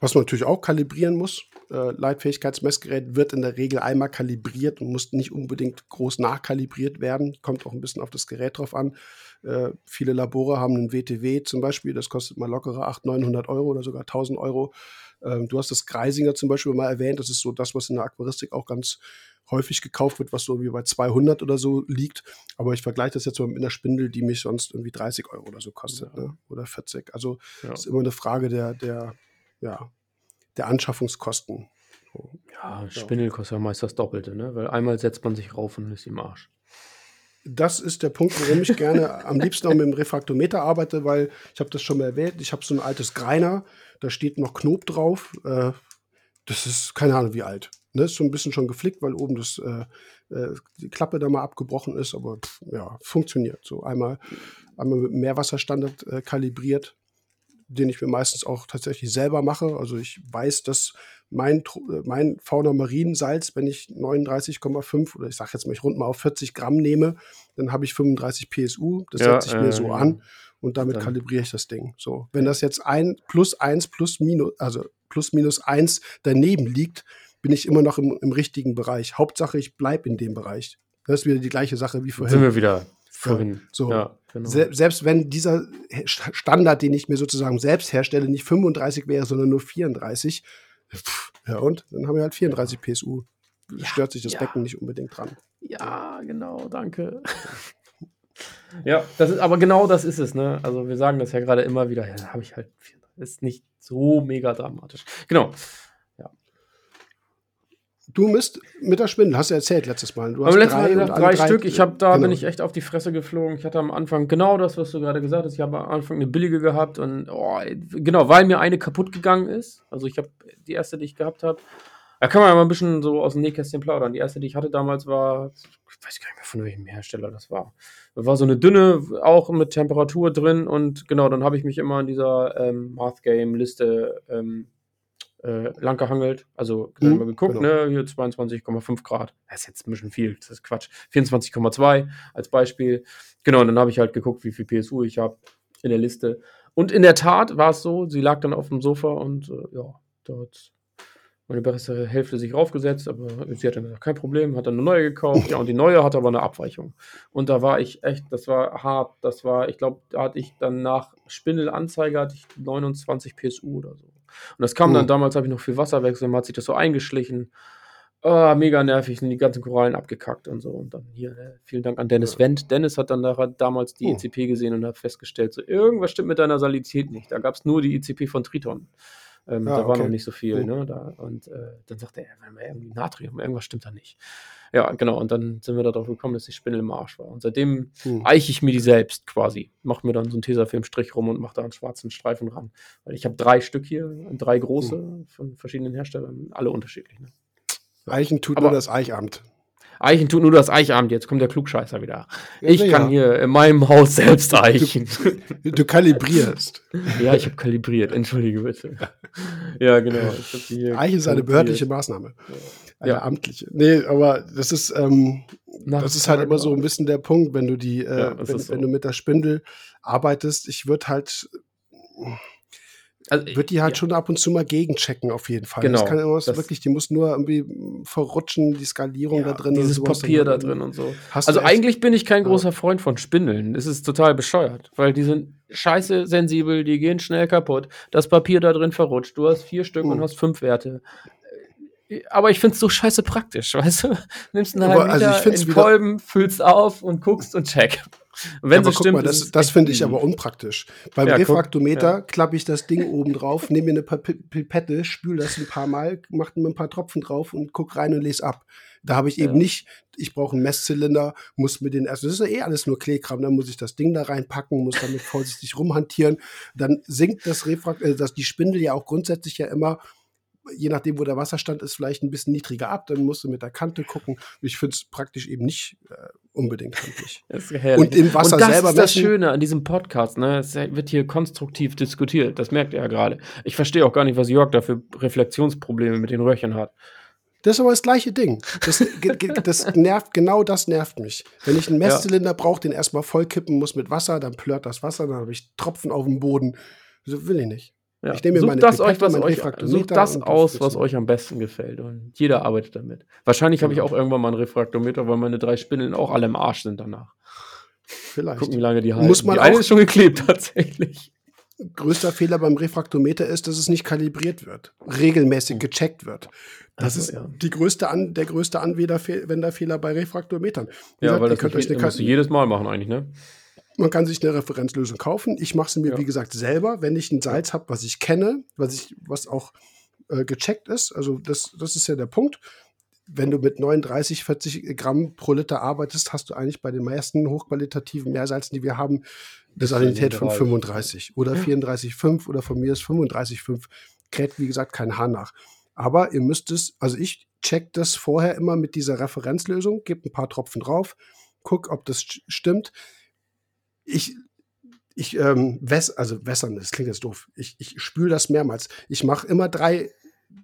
was man natürlich auch kalibrieren muss. Äh, Leitfähigkeitsmessgerät wird in der Regel einmal kalibriert und muss nicht unbedingt groß nachkalibriert werden. Kommt auch ein bisschen auf das Gerät drauf an. Äh, viele Labore haben einen WTW zum Beispiel, das kostet mal lockere 800, 900 Euro oder sogar 1000 Euro. Ähm, du hast das Greisinger zum Beispiel mal erwähnt. Das ist so das, was in der Aquaristik auch ganz häufig gekauft wird, was so wie bei 200 oder so liegt. Aber ich vergleiche das jetzt mal mit einer Spindel, die mich sonst irgendwie 30 Euro oder so kostet ja. ne? oder 40. Also ja. ist immer eine Frage der, der, ja, der Anschaffungskosten. Ja, Spindel kostet ja meist das Doppelte, ne? weil einmal setzt man sich rauf und ist im Arsch. Das ist der Punkt, warum ich gerne am liebsten auch mit dem Refraktometer arbeite, weil ich habe das schon mal erwähnt, ich habe so ein altes Greiner, da steht noch Knob drauf. Äh, das ist keine Ahnung wie alt. Ne, ist schon ein bisschen schon geflickt, weil oben das, äh, äh, die Klappe da mal abgebrochen ist, aber ja, funktioniert. So einmal, einmal mit Meerwasserstandard kalibriert, den ich mir meistens auch tatsächlich selber mache. Also ich weiß, dass mein, äh, mein Fauna Mariensalz, wenn ich 39,5 oder ich sage jetzt mal, ich rund mal auf 40 Gramm nehme, dann habe ich 35 PSU. Das ja, setze ich mir so an und damit dann. kalibriere ich das Ding. So, wenn das jetzt ein plus eins plus minus, also plus minus eins daneben liegt, bin ich immer noch im, im richtigen Bereich. Hauptsache, ich bleibe in dem Bereich. Das ist wieder die gleiche Sache wie vorhin. Sind wir wieder vorhin. Ja, so. Ja, genau. Se selbst wenn dieser Standard, den ich mir sozusagen selbst herstelle, nicht 35 wäre, sondern nur 34, pff, ja und? Dann haben wir halt 34 PSU. Ja, stört sich das ja. Becken nicht unbedingt dran. Ja, genau, danke. ja, das ist, aber genau das ist es, ne? Also wir sagen das ja gerade immer wieder, ja, da habe ich halt, ist nicht so mega dramatisch. Genau. Du misst mit der Spindel, hast du erzählt letztes Mal. Du hast letztes Mal gesagt, drei, drei, Stück. Ich habe da genau. bin ich echt auf die Fresse geflogen. Ich hatte am Anfang genau das, was du gerade gesagt hast. Ich habe am Anfang eine billige gehabt und oh, genau, weil mir eine kaputt gegangen ist. Also ich habe die erste, die ich gehabt habe. Da kann man ja mal ein bisschen so aus dem Nähkästchen plaudern. Die erste, die ich hatte damals, war, ich weiß gar nicht mehr von welchem Hersteller das war. Das war so eine dünne, auch mit Temperatur drin und genau, dann habe ich mich immer in dieser ähm, Math Game Liste ähm, äh, lang gehangelt. Also mhm, haben wir geguckt, genau. ne, hier 22,5 Grad. Das ist jetzt ein bisschen viel, das ist Quatsch. 24,2 als Beispiel. Genau, und dann habe ich halt geguckt, wie viel PSU ich habe in der Liste. Und in der Tat war es so, sie lag dann auf dem Sofa und äh, ja, dort meine bessere Hälfte sich raufgesetzt, aber sie hat dann gesagt, kein Problem, hat dann eine neue gekauft. Ja, und die neue hatte aber eine Abweichung. Und da war ich echt, das war hart. Das war, ich glaube, da hatte ich dann nach Spindelanzeige hatte ich 29 PSU oder so. Und das kam mhm. dann damals, habe ich noch viel Wasser wechseln, hat sich das so eingeschlichen. Oh, mega nervig, sind die ganzen Korallen abgekackt und so. Und dann hier, äh, vielen Dank an Dennis ja. Wendt. Dennis hat dann da, damals die oh. ECP gesehen und hat festgestellt, so irgendwas stimmt mit deiner Salinität nicht. Da gab es nur die ECP von Triton. Ähm, ah, da war okay. noch nicht so viel. Oh. Ne? Da, und äh, dann sagte er, wir haben irgendwie Natrium, irgendwas stimmt da nicht. Ja, genau. Und dann sind wir darauf gekommen, dass die Spindel im Arsch war. Und seitdem hm. eiche ich mir die selbst quasi. Mache mir dann so einen Tesafilmstrich rum und mache da einen schwarzen Streifen ran. Weil ich habe drei Stück hier, drei große hm. von verschiedenen Herstellern, alle unterschiedlich. Ne? Eichen tut Aber, nur das Eichamt. Eichen tut nur das Eichamt. Jetzt kommt der Klugscheißer wieder. Ich ja, kann hier in meinem Haus selbst eichen. Du, du kalibrierst. ja, ich habe kalibriert. Entschuldige bitte. Ja, genau. Eichen ist eine behördliche Maßnahme. Eine ja. amtliche. Nee, aber das ist, ähm, das ist halt immer so ein bisschen der Punkt, wenn du die, äh, ja, wenn, so. wenn, du mit der Spindel arbeitest. Ich würde halt also, wird die halt ja. schon ab und zu mal gegenchecken, auf jeden Fall. Genau. Das kann irgendwas das wirklich, die muss nur irgendwie verrutschen, die Skalierung ja, da drin. Dieses Papier da drin und so. also eigentlich bin ich kein großer Freund von Spindeln. Es ist total bescheuert, weil die sind scheiße sensibel, die gehen schnell kaputt. Das Papier da drin verrutscht. Du hast vier Stück hm. und hast fünf Werte. Aber ich finde es so scheiße praktisch, weißt du? Nimmst einen halben also Liter in Kolben, füllst auf und guckst und check. Wenn ja, sie stimmt, mal, das, das finde ich aber unpraktisch. Beim ja, Refraktometer ja. klappe ich das Ding oben drauf, nehme mir eine Pipette, spüle das ein paar Mal, mache mir ein paar Tropfen drauf und guck rein und lese ab. Da habe ich eben nicht, ich brauche einen Messzylinder, muss mir den erst, das ist ja eh alles nur Kleekram, dann muss ich das Ding da reinpacken, muss damit vorsichtig rumhantieren. Dann sinkt das Refrakt, äh, das, die Spindel ja auch grundsätzlich ja immer je nachdem, wo der Wasserstand ist, vielleicht ein bisschen niedriger ab. Dann musst du mit der Kante gucken. Ich finde es praktisch eben nicht äh, unbedingt handlich. Und im Wasser Und das selber ist das Schöne an diesem Podcast. Ne? Es wird hier konstruktiv diskutiert. Das merkt ihr ja gerade. Ich verstehe auch gar nicht, was Jörg da für Reflexionsprobleme mit den Röhrchen hat. Das ist aber das gleiche Ding. Das, das nervt, genau das nervt mich. Wenn ich einen Messzylinder ja. brauche, den erstmal vollkippen muss mit Wasser, dann plört das Wasser, dann habe ich Tropfen auf dem Boden. Das will ich nicht. Ja. Ich nehme mir sucht das, euch, was euch, sucht das aus, was euch am besten gefällt. Und jeder arbeitet damit. Wahrscheinlich genau. habe ich auch irgendwann mal ein Refraktometer, weil meine drei Spindeln auch alle im Arsch sind danach. Vielleicht. Gucken, wie lange die halten. Muss man die eine ist schon geklebt, tatsächlich. Größter Fehler beim Refraktometer ist, dass es nicht kalibriert wird, regelmäßig gecheckt wird. Das also, ist ja. die größte An der größte Anwenderfehler bei Refraktometern. Wie ja, gesagt, weil das könnt euch eine musst du jedes Mal machen eigentlich, ne? Man kann sich eine Referenzlösung kaufen. Ich mache sie mir, ja. wie gesagt, selber, wenn ich ein Salz habe, was ich kenne, was ich, was auch äh, gecheckt ist. Also das, das ist ja der Punkt. Wenn du mit 39, 40 Gramm pro Liter arbeitest, hast du eigentlich bei den meisten hochqualitativen Meersalzen, die wir haben, eine Salinität von 35 oder 34,5 oder von mir ist 35,5. Kräht, wie gesagt, kein Haar nach. Aber ihr müsst es, also ich check das vorher immer mit dieser Referenzlösung, gebe ein paar Tropfen drauf, guck, ob das stimmt ich, ich ähm, wäss, also wässern, das klingt jetzt doof. Ich, ich spüle das mehrmals. Ich mache immer drei,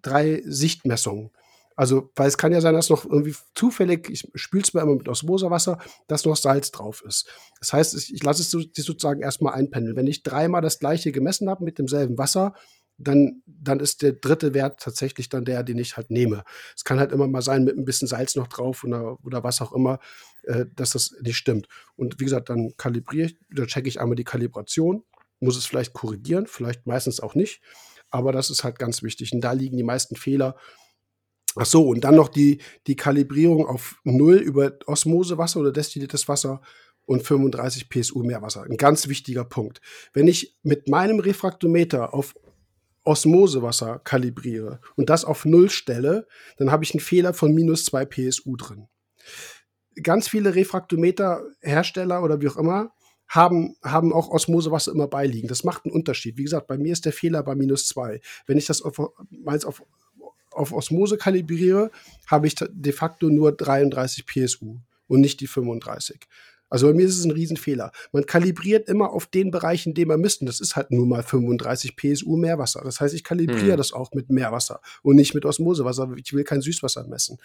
drei Sichtmessungen. Also, weil es kann ja sein, dass noch irgendwie zufällig, ich spüle es mir immer mit Osmosewasser, dass noch Salz drauf ist. Das heißt, ich lasse es sozusagen erstmal einpendeln. Wenn ich dreimal das gleiche gemessen habe mit demselben Wasser, dann, dann ist der dritte Wert tatsächlich dann der, den ich halt nehme. Es kann halt immer mal sein, mit ein bisschen Salz noch drauf oder, oder was auch immer, äh, dass das nicht stimmt. Und wie gesagt, dann kalibriere ich, oder checke ich einmal die Kalibration, muss es vielleicht korrigieren, vielleicht meistens auch nicht. Aber das ist halt ganz wichtig. Und da liegen die meisten Fehler. Ach so, und dann noch die, die Kalibrierung auf Null über Osmosewasser oder destilliertes Wasser und 35 PSU Meerwasser. Ein ganz wichtiger Punkt. Wenn ich mit meinem Refraktometer auf Osmosewasser kalibriere und das auf Null stelle, dann habe ich einen Fehler von minus 2 PSU drin. Ganz viele Refraktometer-Hersteller oder wie auch immer haben, haben auch Osmosewasser immer beiliegen. Das macht einen Unterschied. Wie gesagt, bei mir ist der Fehler bei minus 2. Wenn ich das auf, auf, auf Osmose kalibriere, habe ich de facto nur 33 PSU und nicht die 35. Also bei mir ist es ein Riesenfehler. Man kalibriert immer auf den Bereich, in dem man misst. Und das ist halt nur mal 35 PSU Meerwasser. Das heißt, ich kalibriere hm. das auch mit Meerwasser und nicht mit Osmosewasser. Ich will kein Süßwasser messen.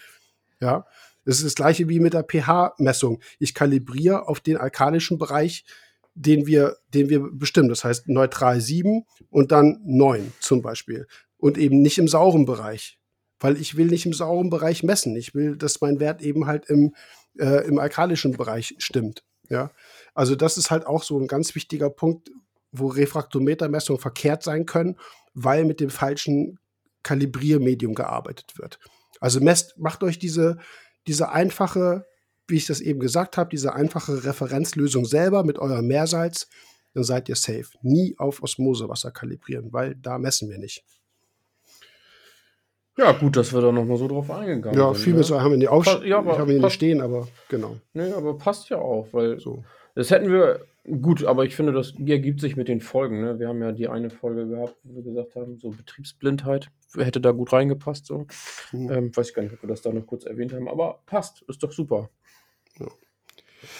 Ja. Das ist das gleiche wie mit der pH-Messung. Ich kalibriere auf den alkalischen Bereich, den wir, den wir bestimmen. Das heißt neutral 7 und dann 9 zum Beispiel. Und eben nicht im sauren Bereich. Weil ich will nicht im sauren Bereich messen. Ich will, dass mein Wert eben halt im, äh, im alkalischen Bereich stimmt. Ja, also das ist halt auch so ein ganz wichtiger Punkt, wo Refraktometermessungen verkehrt sein können, weil mit dem falschen Kalibriermedium gearbeitet wird. Also messt, macht euch diese, diese einfache, wie ich das eben gesagt habe, diese einfache Referenzlösung selber mit eurem Meersalz, dann seid ihr safe. Nie auf Osmosewasser kalibrieren, weil da messen wir nicht. Ja, gut, dass wir da nochmal so drauf eingegangen ja, sind. Ja, viel mehr haben wir nicht, ja, haben wir nicht stehen, aber genau. Nee, aber passt ja auch, weil so. das hätten wir, gut, aber ich finde, das ergibt sich mit den Folgen. Ne? Wir haben ja die eine Folge gehabt, wo wir gesagt haben, so Betriebsblindheit hätte da gut reingepasst. So. Mhm. Ähm, weiß ich gar nicht, ob wir das da noch kurz erwähnt haben, aber passt, ist doch super. Ja.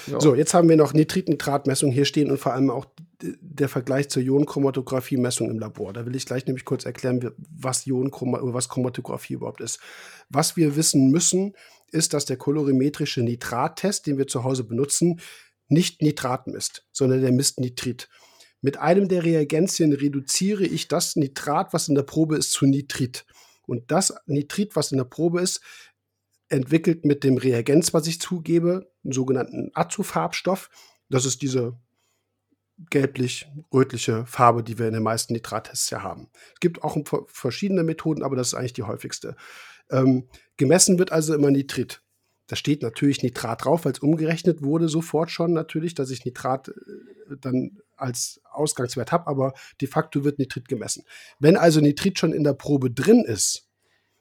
Ja. So, jetzt haben wir noch Nitritnitratmessung hier stehen und vor allem auch der Vergleich zur Ionenchromatographie-Messung im Labor. Da will ich gleich nämlich kurz erklären, was was Chromatographie überhaupt ist. Was wir wissen müssen, ist, dass der kolorimetrische Nitrattest, den wir zu Hause benutzen, nicht Nitrat misst, sondern der misst Nitrit. Mit einem der Reagenzien reduziere ich das Nitrat, was in der Probe ist, zu Nitrit. Und das Nitrit, was in der Probe ist, entwickelt mit dem Reagenz, was ich zugebe, einen sogenannten Azufarbstoff. Das ist diese gelblich-rötliche Farbe, die wir in den meisten Nitrattests ja haben. Es gibt auch verschiedene Methoden, aber das ist eigentlich die häufigste. Ähm, gemessen wird also immer Nitrit. Da steht natürlich Nitrat drauf, weil es umgerechnet wurde sofort schon natürlich, dass ich Nitrat äh, dann als Ausgangswert habe, aber de facto wird Nitrit gemessen. Wenn also Nitrit schon in der Probe drin ist,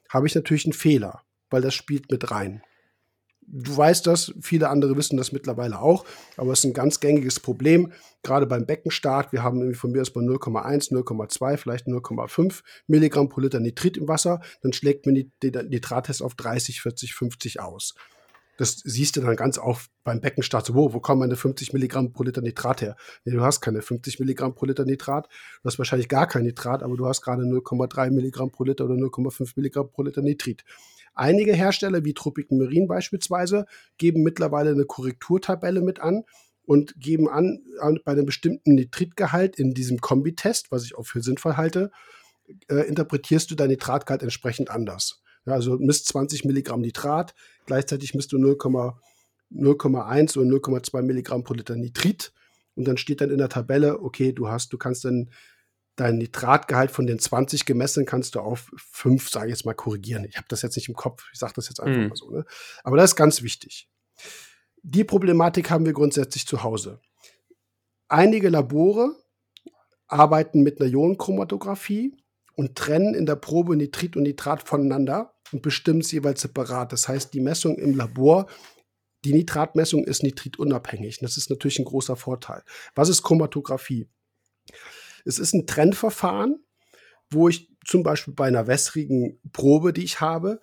habe ich natürlich einen Fehler, weil das spielt mit rein. Du weißt das, viele andere wissen das mittlerweile auch, aber es ist ein ganz gängiges Problem, gerade beim Beckenstart. Wir haben von mir aus bei 0,1, 0,2, vielleicht 0,5 Milligramm pro Liter Nitrit im Wasser, dann schlägt mir der Nitrattest auf 30, 40, 50 aus. Das siehst du dann ganz oft beim Beckenstart. So, wo, wo kommen meine 50 Milligramm pro Liter Nitrat her? Nee, du hast keine 50 Milligramm pro Liter Nitrat. Du hast wahrscheinlich gar kein Nitrat, aber du hast gerade 0,3 Milligramm pro Liter oder 0,5 Milligramm pro Liter Nitrit. Einige Hersteller, wie Tropical Marine beispielsweise, geben mittlerweile eine Korrekturtabelle mit an und geben an, bei einem bestimmten Nitritgehalt in diesem Kombitest, was ich auch für sinnvoll halte, äh, interpretierst du dein Nitratgehalt entsprechend anders. Ja, also misst 20 Milligramm Nitrat, gleichzeitig misst du 0,1 oder 0,2 Milligramm pro Liter Nitrit und dann steht dann in der Tabelle, okay, du hast, du kannst dann dein Nitratgehalt von den 20 gemessen kannst du auf 5, sage ich jetzt mal, korrigieren. Ich habe das jetzt nicht im Kopf, ich sage das jetzt einfach mhm. mal so. Ne? Aber das ist ganz wichtig. Die Problematik haben wir grundsätzlich zu Hause. Einige Labore arbeiten mit einer Ionenchromatographie und trennen in der Probe Nitrit und Nitrat voneinander und bestimmen es jeweils separat. Das heißt, die Messung im Labor, die Nitratmessung ist nitritunabhängig. Das ist natürlich ein großer Vorteil. Was ist Chromatographie? Es ist ein Trennverfahren, wo ich zum Beispiel bei einer wässrigen Probe, die ich habe,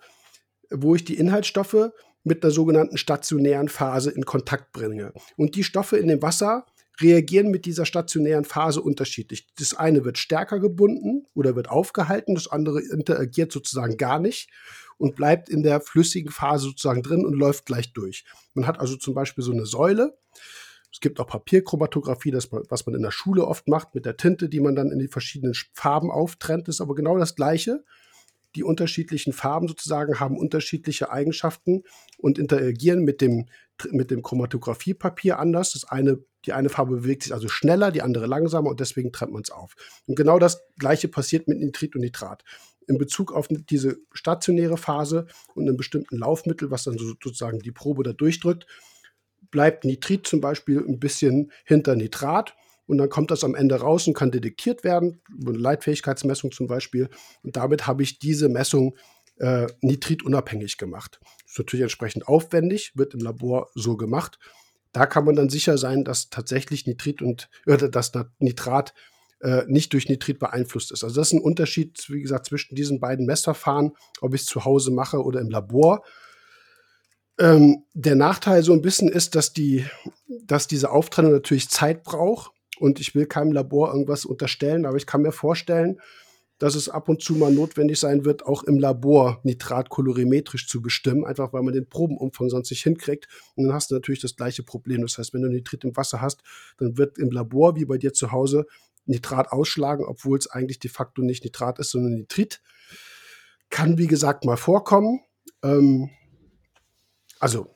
wo ich die Inhaltsstoffe mit einer sogenannten stationären Phase in Kontakt bringe. Und die Stoffe in dem Wasser reagieren mit dieser stationären Phase unterschiedlich. Das eine wird stärker gebunden oder wird aufgehalten, das andere interagiert sozusagen gar nicht und bleibt in der flüssigen Phase sozusagen drin und läuft gleich durch. Man hat also zum Beispiel so eine Säule. Es gibt auch Papierchromatographie, das, was man in der Schule oft macht mit der Tinte, die man dann in die verschiedenen Farben auftrennt. Das ist aber genau das Gleiche. Die unterschiedlichen Farben sozusagen haben unterschiedliche Eigenschaften und interagieren mit dem, mit dem Chromatografiepapier anders. Das eine die eine Farbe bewegt sich also schneller, die andere langsamer und deswegen trennt man es auf. Und genau das Gleiche passiert mit Nitrit und Nitrat. In Bezug auf diese stationäre Phase und einem bestimmten Laufmittel, was dann sozusagen die Probe da durchdrückt, bleibt Nitrit zum Beispiel ein bisschen hinter Nitrat und dann kommt das am Ende raus und kann detektiert werden, eine Leitfähigkeitsmessung zum Beispiel. Und damit habe ich diese Messung äh, nitritunabhängig gemacht. Das ist natürlich entsprechend aufwendig, wird im Labor so gemacht da kann man dann sicher sein, dass tatsächlich Nitrit und äh, dass Nitrat äh, nicht durch Nitrit beeinflusst ist. Also das ist ein Unterschied, wie gesagt, zwischen diesen beiden Messverfahren, ob ich es zu Hause mache oder im Labor. Ähm, der Nachteil so ein bisschen ist, dass, die, dass diese Auftrennung natürlich Zeit braucht. Und ich will keinem Labor irgendwas unterstellen, aber ich kann mir vorstellen, dass es ab und zu mal notwendig sein wird, auch im Labor Nitrat kolorimetrisch zu bestimmen, einfach weil man den Probenumfang sonst nicht hinkriegt. Und dann hast du natürlich das gleiche Problem. Das heißt, wenn du Nitrit im Wasser hast, dann wird im Labor, wie bei dir zu Hause, Nitrat ausschlagen, obwohl es eigentlich de facto nicht Nitrat ist, sondern Nitrit. Kann, wie gesagt, mal vorkommen. Ähm, also,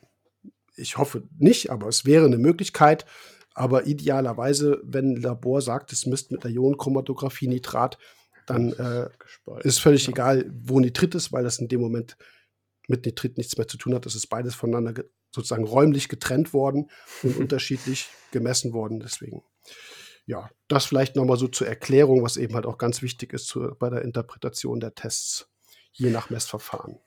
ich hoffe nicht, aber es wäre eine Möglichkeit. Aber idealerweise, wenn ein Labor sagt, es misst mit der Ionenchromatographie Nitrat, dann äh, ist völlig ja. egal, wo Nitrit ist, weil das in dem Moment mit Nitrit nichts mehr zu tun hat. Das ist beides voneinander sozusagen räumlich getrennt worden und unterschiedlich gemessen worden. Deswegen, ja, das vielleicht nochmal so zur Erklärung, was eben halt auch ganz wichtig ist zu, bei der Interpretation der Tests, je nach Messverfahren.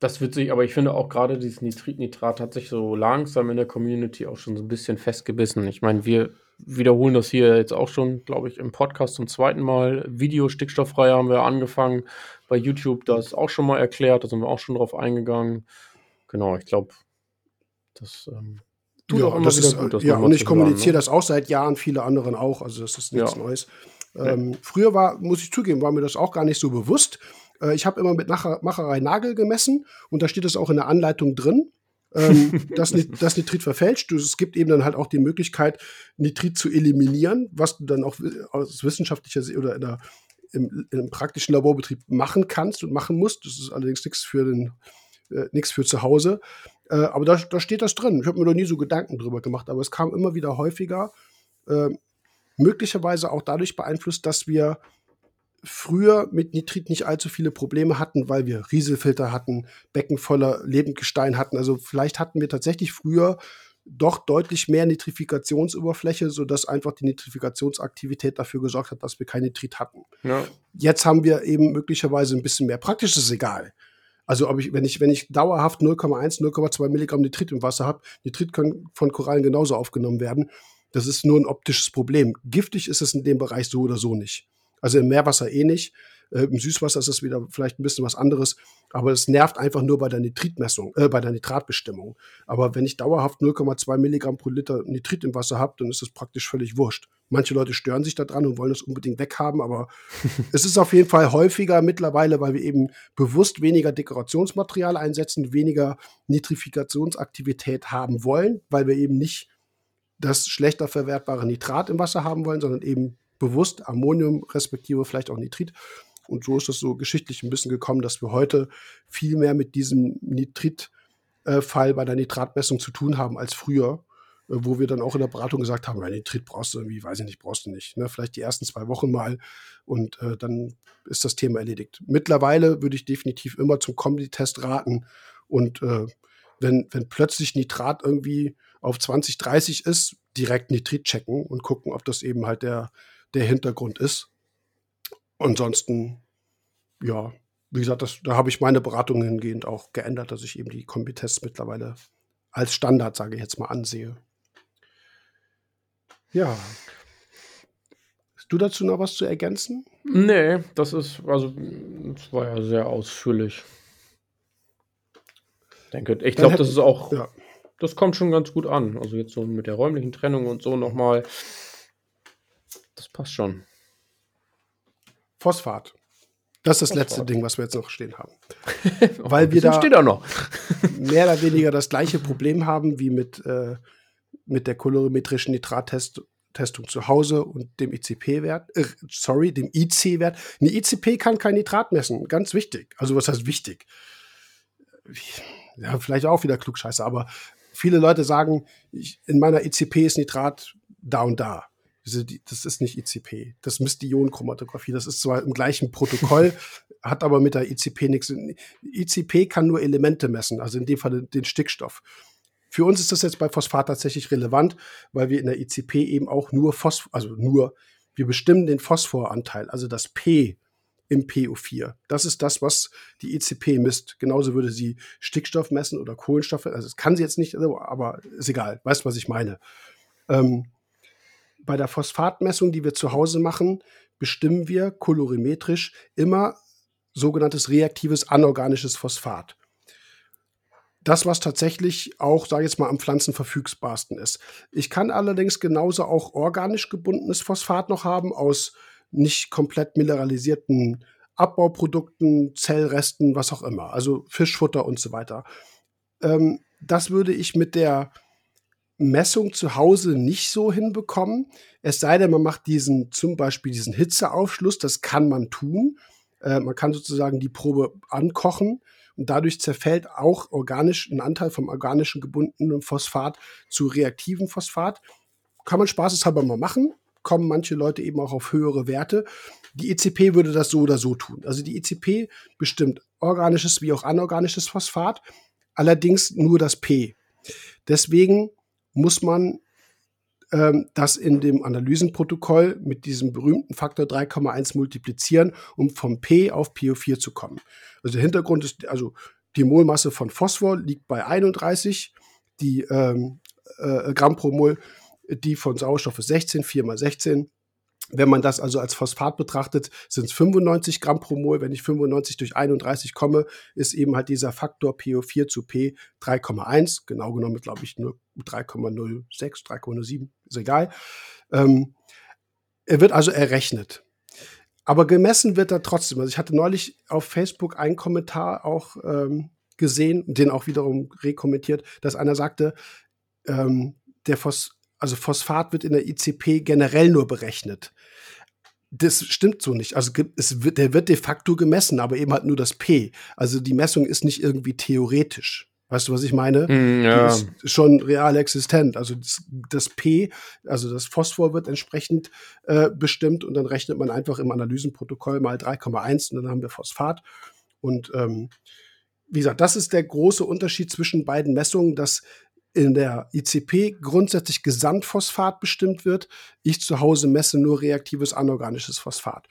Das wird sich, aber ich finde auch gerade dieses Nitrit-Nitrat hat sich so langsam in der Community auch schon so ein bisschen festgebissen. Ich meine, wir wiederholen das hier jetzt auch schon, glaube ich, im Podcast zum zweiten Mal. Video stickstofffrei haben wir angefangen. Bei YouTube das auch schon mal erklärt, da sind wir auch schon drauf eingegangen. Genau, ich glaube, das ähm, tut ja, auch immer das ist, gut. Das ja, und ich kommuniziere ne? das auch seit Jahren, viele anderen auch, also das ist nichts ja. Neues. Ähm, ja. Früher war, muss ich zugeben, war mir das auch gar nicht so bewusst. Äh, ich habe immer mit Macherei Nagel gemessen und da steht es auch in der Anleitung drin ähm, dass, dass Nitrit verfälscht. Es gibt eben dann halt auch die Möglichkeit, Nitrit zu eliminieren, was du dann auch aus wissenschaftlicher Sicht oder in der, im, im, praktischen Laborbetrieb machen kannst und machen musst. Das ist allerdings nichts für den äh, nichts für zu Hause. Äh, aber da, da steht das drin. Ich habe mir noch nie so Gedanken drüber gemacht, aber es kam immer wieder häufiger. Äh, möglicherweise auch dadurch beeinflusst, dass wir früher mit Nitrit nicht allzu viele Probleme hatten, weil wir Rieselfilter hatten, Becken voller Lebendgestein hatten. Also vielleicht hatten wir tatsächlich früher doch deutlich mehr Nitrifikationsoberfläche, sodass einfach die Nitrifikationsaktivität dafür gesorgt hat, dass wir kein Nitrit hatten. Ja. Jetzt haben wir eben möglicherweise ein bisschen mehr. Praktisch ist egal. Also ob ich, wenn ich, wenn ich dauerhaft 0,1, 0,2 Milligramm Nitrit im Wasser habe, Nitrit kann von Korallen genauso aufgenommen werden. Das ist nur ein optisches Problem. Giftig ist es in dem Bereich so oder so nicht. Also im Meerwasser eh nicht. Äh, Im Süßwasser ist es wieder vielleicht ein bisschen was anderes, aber es nervt einfach nur bei der Nitritmessung, äh, bei der Nitratbestimmung. Aber wenn ich dauerhaft 0,2 Milligramm pro Liter Nitrit im Wasser habe, dann ist es praktisch völlig wurscht. Manche Leute stören sich daran und wollen es unbedingt weghaben, aber es ist auf jeden Fall häufiger mittlerweile, weil wir eben bewusst weniger Dekorationsmaterial einsetzen, weniger Nitrifikationsaktivität haben wollen, weil wir eben nicht das schlechter verwertbare Nitrat im Wasser haben wollen, sondern eben bewusst Ammonium respektive vielleicht auch Nitrit. Und so ist es so geschichtlich ein bisschen gekommen, dass wir heute viel mehr mit diesem Nitritfall bei der Nitratmessung zu tun haben als früher, äh, wo wir dann auch in der Beratung gesagt haben, Nitrit brauchst du irgendwie, weiß ich nicht, brauchst du nicht. Ne? Vielleicht die ersten zwei Wochen mal und äh, dann ist das Thema erledigt. Mittlerweile würde ich definitiv immer zum Kombi-Test raten und äh, wenn, wenn plötzlich Nitrat irgendwie auf 20, 30 ist, direkt Nitrit checken und gucken, ob das eben halt der, der Hintergrund ist. Ansonsten, ja, wie gesagt, das, da habe ich meine Beratung hingehend auch geändert, dass ich eben die Kombitests mittlerweile als Standard, sage ich jetzt mal, ansehe. Ja. Hast du dazu noch was zu ergänzen? Nee, das ist, also, das war ja sehr ausführlich. Ich denke, ich glaube, das ist auch, ja. das kommt schon ganz gut an. Also jetzt so mit der räumlichen Trennung und so nochmal. Das passt schon. Phosphat. Das ist das letzte Ding, was wir jetzt noch stehen haben. Weil wir da steht auch noch. mehr oder weniger das gleiche Problem haben wie mit, äh, mit der kolorimetrischen Nitrattestung zu Hause und dem ICP-Wert, äh, sorry, dem IC-Wert. Eine ICP kann kein Nitrat messen, ganz wichtig. Also was heißt wichtig? Ja, vielleicht auch wieder Klugscheiße, aber viele Leute sagen, ich, in meiner ICP ist Nitrat da und da das ist nicht ICP, das misst die Ionenchromatographie. Das ist zwar im gleichen Protokoll, hat aber mit der ICP nichts. ICP kann nur Elemente messen, also in dem Fall den Stickstoff. Für uns ist das jetzt bei Phosphat tatsächlich relevant, weil wir in der ICP eben auch nur Phosphor, also nur, wir bestimmen den Phosphoranteil, also das P im PO4. Das ist das, was die ICP misst. Genauso würde sie Stickstoff messen oder Kohlenstoff. Also das kann sie jetzt nicht, aber ist egal. Weißt, was ich meine. Ähm, bei der Phosphatmessung, die wir zu Hause machen, bestimmen wir kolorimetrisch immer sogenanntes reaktives anorganisches Phosphat. Das, was tatsächlich auch, sage ich jetzt mal, am pflanzenverfügbarsten ist. Ich kann allerdings genauso auch organisch gebundenes Phosphat noch haben aus nicht komplett mineralisierten Abbauprodukten, Zellresten, was auch immer, also Fischfutter und so weiter. Ähm, das würde ich mit der Messung zu Hause nicht so hinbekommen. Es sei denn, man macht diesen, zum Beispiel diesen Hitzeaufschluss, das kann man tun. Äh, man kann sozusagen die Probe ankochen und dadurch zerfällt auch organisch ein Anteil vom organischen gebundenen Phosphat zu reaktiven Phosphat. Kann man spaßeshalber mal machen, kommen manche Leute eben auch auf höhere Werte. Die ECP würde das so oder so tun. Also die ECP bestimmt organisches wie auch anorganisches Phosphat, allerdings nur das P. Deswegen muss man ähm, das in dem Analysenprotokoll mit diesem berühmten Faktor 3,1 multiplizieren, um vom P auf PO4 zu kommen. Also der Hintergrund ist, also die Molmasse von Phosphor liegt bei 31, die ähm, äh, Gramm pro Mol, die von Sauerstoff ist 16, 4 mal 16. Wenn man das also als Phosphat betrachtet, sind es 95 Gramm pro Mol. Wenn ich 95 durch 31 komme, ist eben halt dieser Faktor PO4 zu P 3,1. Genau genommen, glaube ich, nur 3,06, 3,07, ist egal. Ähm, er wird also errechnet. Aber gemessen wird er trotzdem. Also ich hatte neulich auf Facebook einen Kommentar auch ähm, gesehen, den auch wiederum rekommentiert, dass einer sagte, ähm, der Phos also Phosphat wird in der ICP generell nur berechnet. Das stimmt so nicht. Also es wird, der wird de facto gemessen, aber eben halt nur das P. Also die Messung ist nicht irgendwie theoretisch. Weißt du, was ich meine? Mm, ja. Die ist schon real existent. Also das, das, P, also das Phosphor wird entsprechend äh, bestimmt und dann rechnet man einfach im Analysenprotokoll mal 3,1 und dann haben wir Phosphat. Und ähm, wie gesagt, das ist der große Unterschied zwischen beiden Messungen, dass in der ICP grundsätzlich Gesamtphosphat bestimmt wird. Ich zu Hause messe nur reaktives anorganisches Phosphat.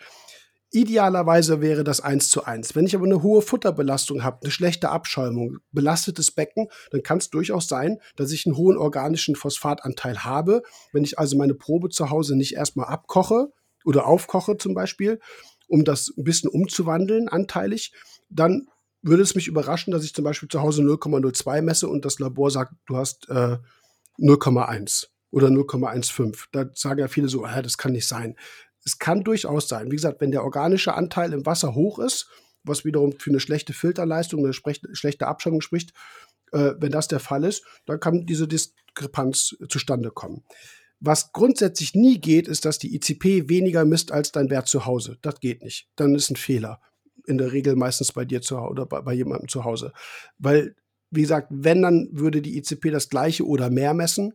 Idealerweise wäre das eins zu eins. Wenn ich aber eine hohe Futterbelastung habe, eine schlechte Abschäumung, belastetes Becken, dann kann es durchaus sein, dass ich einen hohen organischen Phosphatanteil habe. Wenn ich also meine Probe zu Hause nicht erstmal abkoche oder aufkoche zum Beispiel, um das ein bisschen umzuwandeln, anteilig, dann würde es mich überraschen, dass ich zum Beispiel zu Hause 0,02 messe und das Labor sagt, du hast äh, 0,1 oder 0,15. Da sagen ja viele so, ah, das kann nicht sein es kann durchaus sein. Wie gesagt, wenn der organische Anteil im Wasser hoch ist, was wiederum für eine schlechte Filterleistung, eine schlechte Abschirmung spricht, äh, wenn das der Fall ist, dann kann diese Diskrepanz zustande kommen. Was grundsätzlich nie geht, ist, dass die ICP weniger misst als dein Wert zu Hause. Das geht nicht. Dann ist ein Fehler. In der Regel meistens bei dir zu Hause oder bei, bei jemandem zu Hause. Weil, wie gesagt, wenn, dann würde die ICP das gleiche oder mehr messen,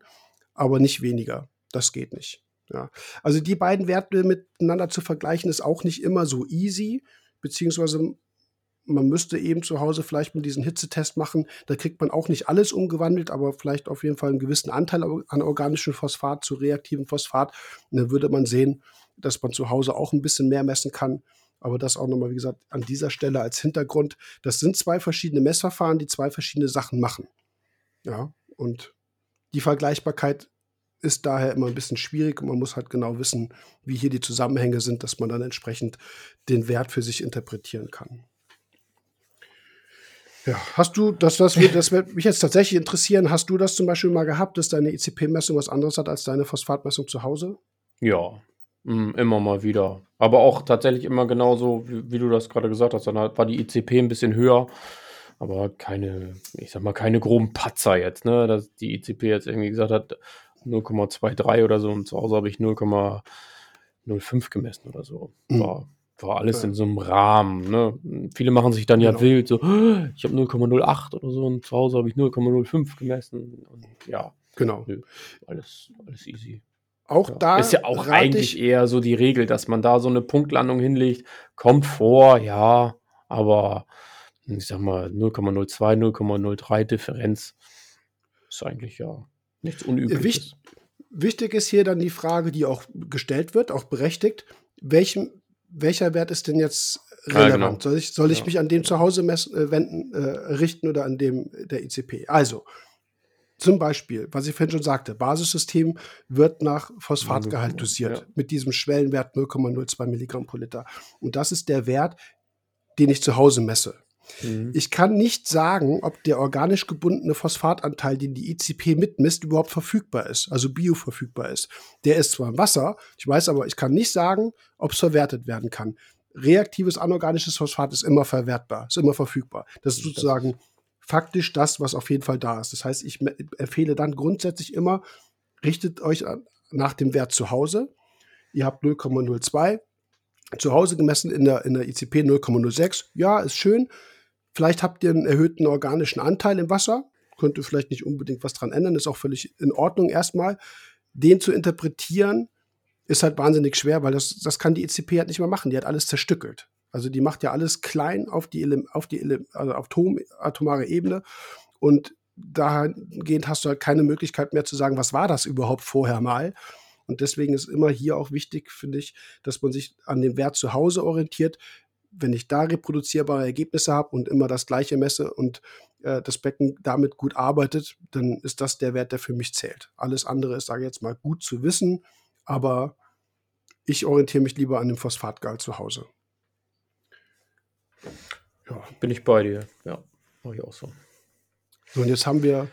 aber nicht weniger. Das geht nicht. Ja. Also die beiden Werte miteinander zu vergleichen, ist auch nicht immer so easy, beziehungsweise man müsste eben zu Hause vielleicht mit diesen Hitzetest machen. Da kriegt man auch nicht alles umgewandelt, aber vielleicht auf jeden Fall einen gewissen Anteil an organischem Phosphat zu reaktivem Phosphat. Und dann würde man sehen, dass man zu Hause auch ein bisschen mehr messen kann. Aber das auch nochmal, wie gesagt, an dieser Stelle als Hintergrund. Das sind zwei verschiedene Messverfahren, die zwei verschiedene Sachen machen. Ja, und die Vergleichbarkeit ist daher immer ein bisschen schwierig und man muss halt genau wissen, wie hier die Zusammenhänge sind, dass man dann entsprechend den Wert für sich interpretieren kann. Ja, hast du, das, das, wird, das wird mich jetzt tatsächlich interessieren, hast du das zum Beispiel mal gehabt, dass deine ICP-Messung was anderes hat als deine Phosphatmessung zu Hause? Ja, mm, immer mal wieder. Aber auch tatsächlich immer genauso, wie, wie du das gerade gesagt hast. Dann war die ICP ein bisschen höher, aber keine, ich sag mal, keine groben Patzer jetzt, ne? Dass die ICP jetzt irgendwie gesagt hat, 0,23 oder so und zu Hause habe ich 0,05 gemessen oder so. Mhm. War, war alles ja. in so einem Rahmen. Ne? Viele machen sich dann ja genau. wild, so, ich habe 0,08 oder so und zu Hause habe ich 0,05 gemessen. Und ja, genau. Nö, alles, alles easy. Auch ja. da ist ja auch eigentlich eher so die Regel, dass man da so eine Punktlandung hinlegt. Kommt vor, ja, aber ich sag mal 0,02, 0,03 Differenz ist eigentlich ja Nichts Unübliches. Wicht, wichtig ist hier dann die Frage, die auch gestellt wird, auch berechtigt. Welchem, welcher Wert ist denn jetzt relevant? Ja, genau. Soll ich, soll ich ja. mich an dem zu Hause messen, äh, wenden, äh, richten oder an dem der ICP? Also, zum Beispiel, was ich vorhin schon sagte, Basissystem wird nach Phosphatgehalt dosiert ja. mit diesem Schwellenwert 0,02 Milligramm pro Liter. Und das ist der Wert, den ich zu Hause messe. Mhm. Ich kann nicht sagen, ob der organisch gebundene Phosphatanteil, den die ICP mitmisst, überhaupt verfügbar ist, also bioverfügbar ist. Der ist zwar im Wasser, ich weiß aber, ich kann nicht sagen, ob es verwertet werden kann. Reaktives anorganisches Phosphat ist immer verwertbar, ist immer verfügbar. Das ist sozusagen faktisch das, was auf jeden Fall da ist. Das heißt, ich empfehle dann grundsätzlich immer, richtet euch nach dem Wert zu Hause. Ihr habt 0,02, zu Hause gemessen in der, in der ICP 0,06. Ja, ist schön. Vielleicht habt ihr einen erhöhten organischen Anteil im Wasser, könnte vielleicht nicht unbedingt was dran ändern, ist auch völlig in Ordnung erstmal. Den zu interpretieren ist halt wahnsinnig schwer, weil das, das kann die ECP halt nicht mehr machen. Die hat alles zerstückelt. Also die macht ja alles klein auf die, auf die also auf atomare Ebene und dahingehend hast du halt keine Möglichkeit mehr zu sagen, was war das überhaupt vorher mal. Und deswegen ist immer hier auch wichtig, finde ich, dass man sich an dem Wert zu Hause orientiert wenn ich da reproduzierbare Ergebnisse habe und immer das gleiche messe und äh, das Becken damit gut arbeitet, dann ist das der Wert, der für mich zählt. Alles andere ist, sage ich jetzt mal, gut zu wissen, aber ich orientiere mich lieber an dem Phosphatgehalt zu Hause. Ja. Bin ich bei dir, ja, mache ich auch so. So, und jetzt haben wir,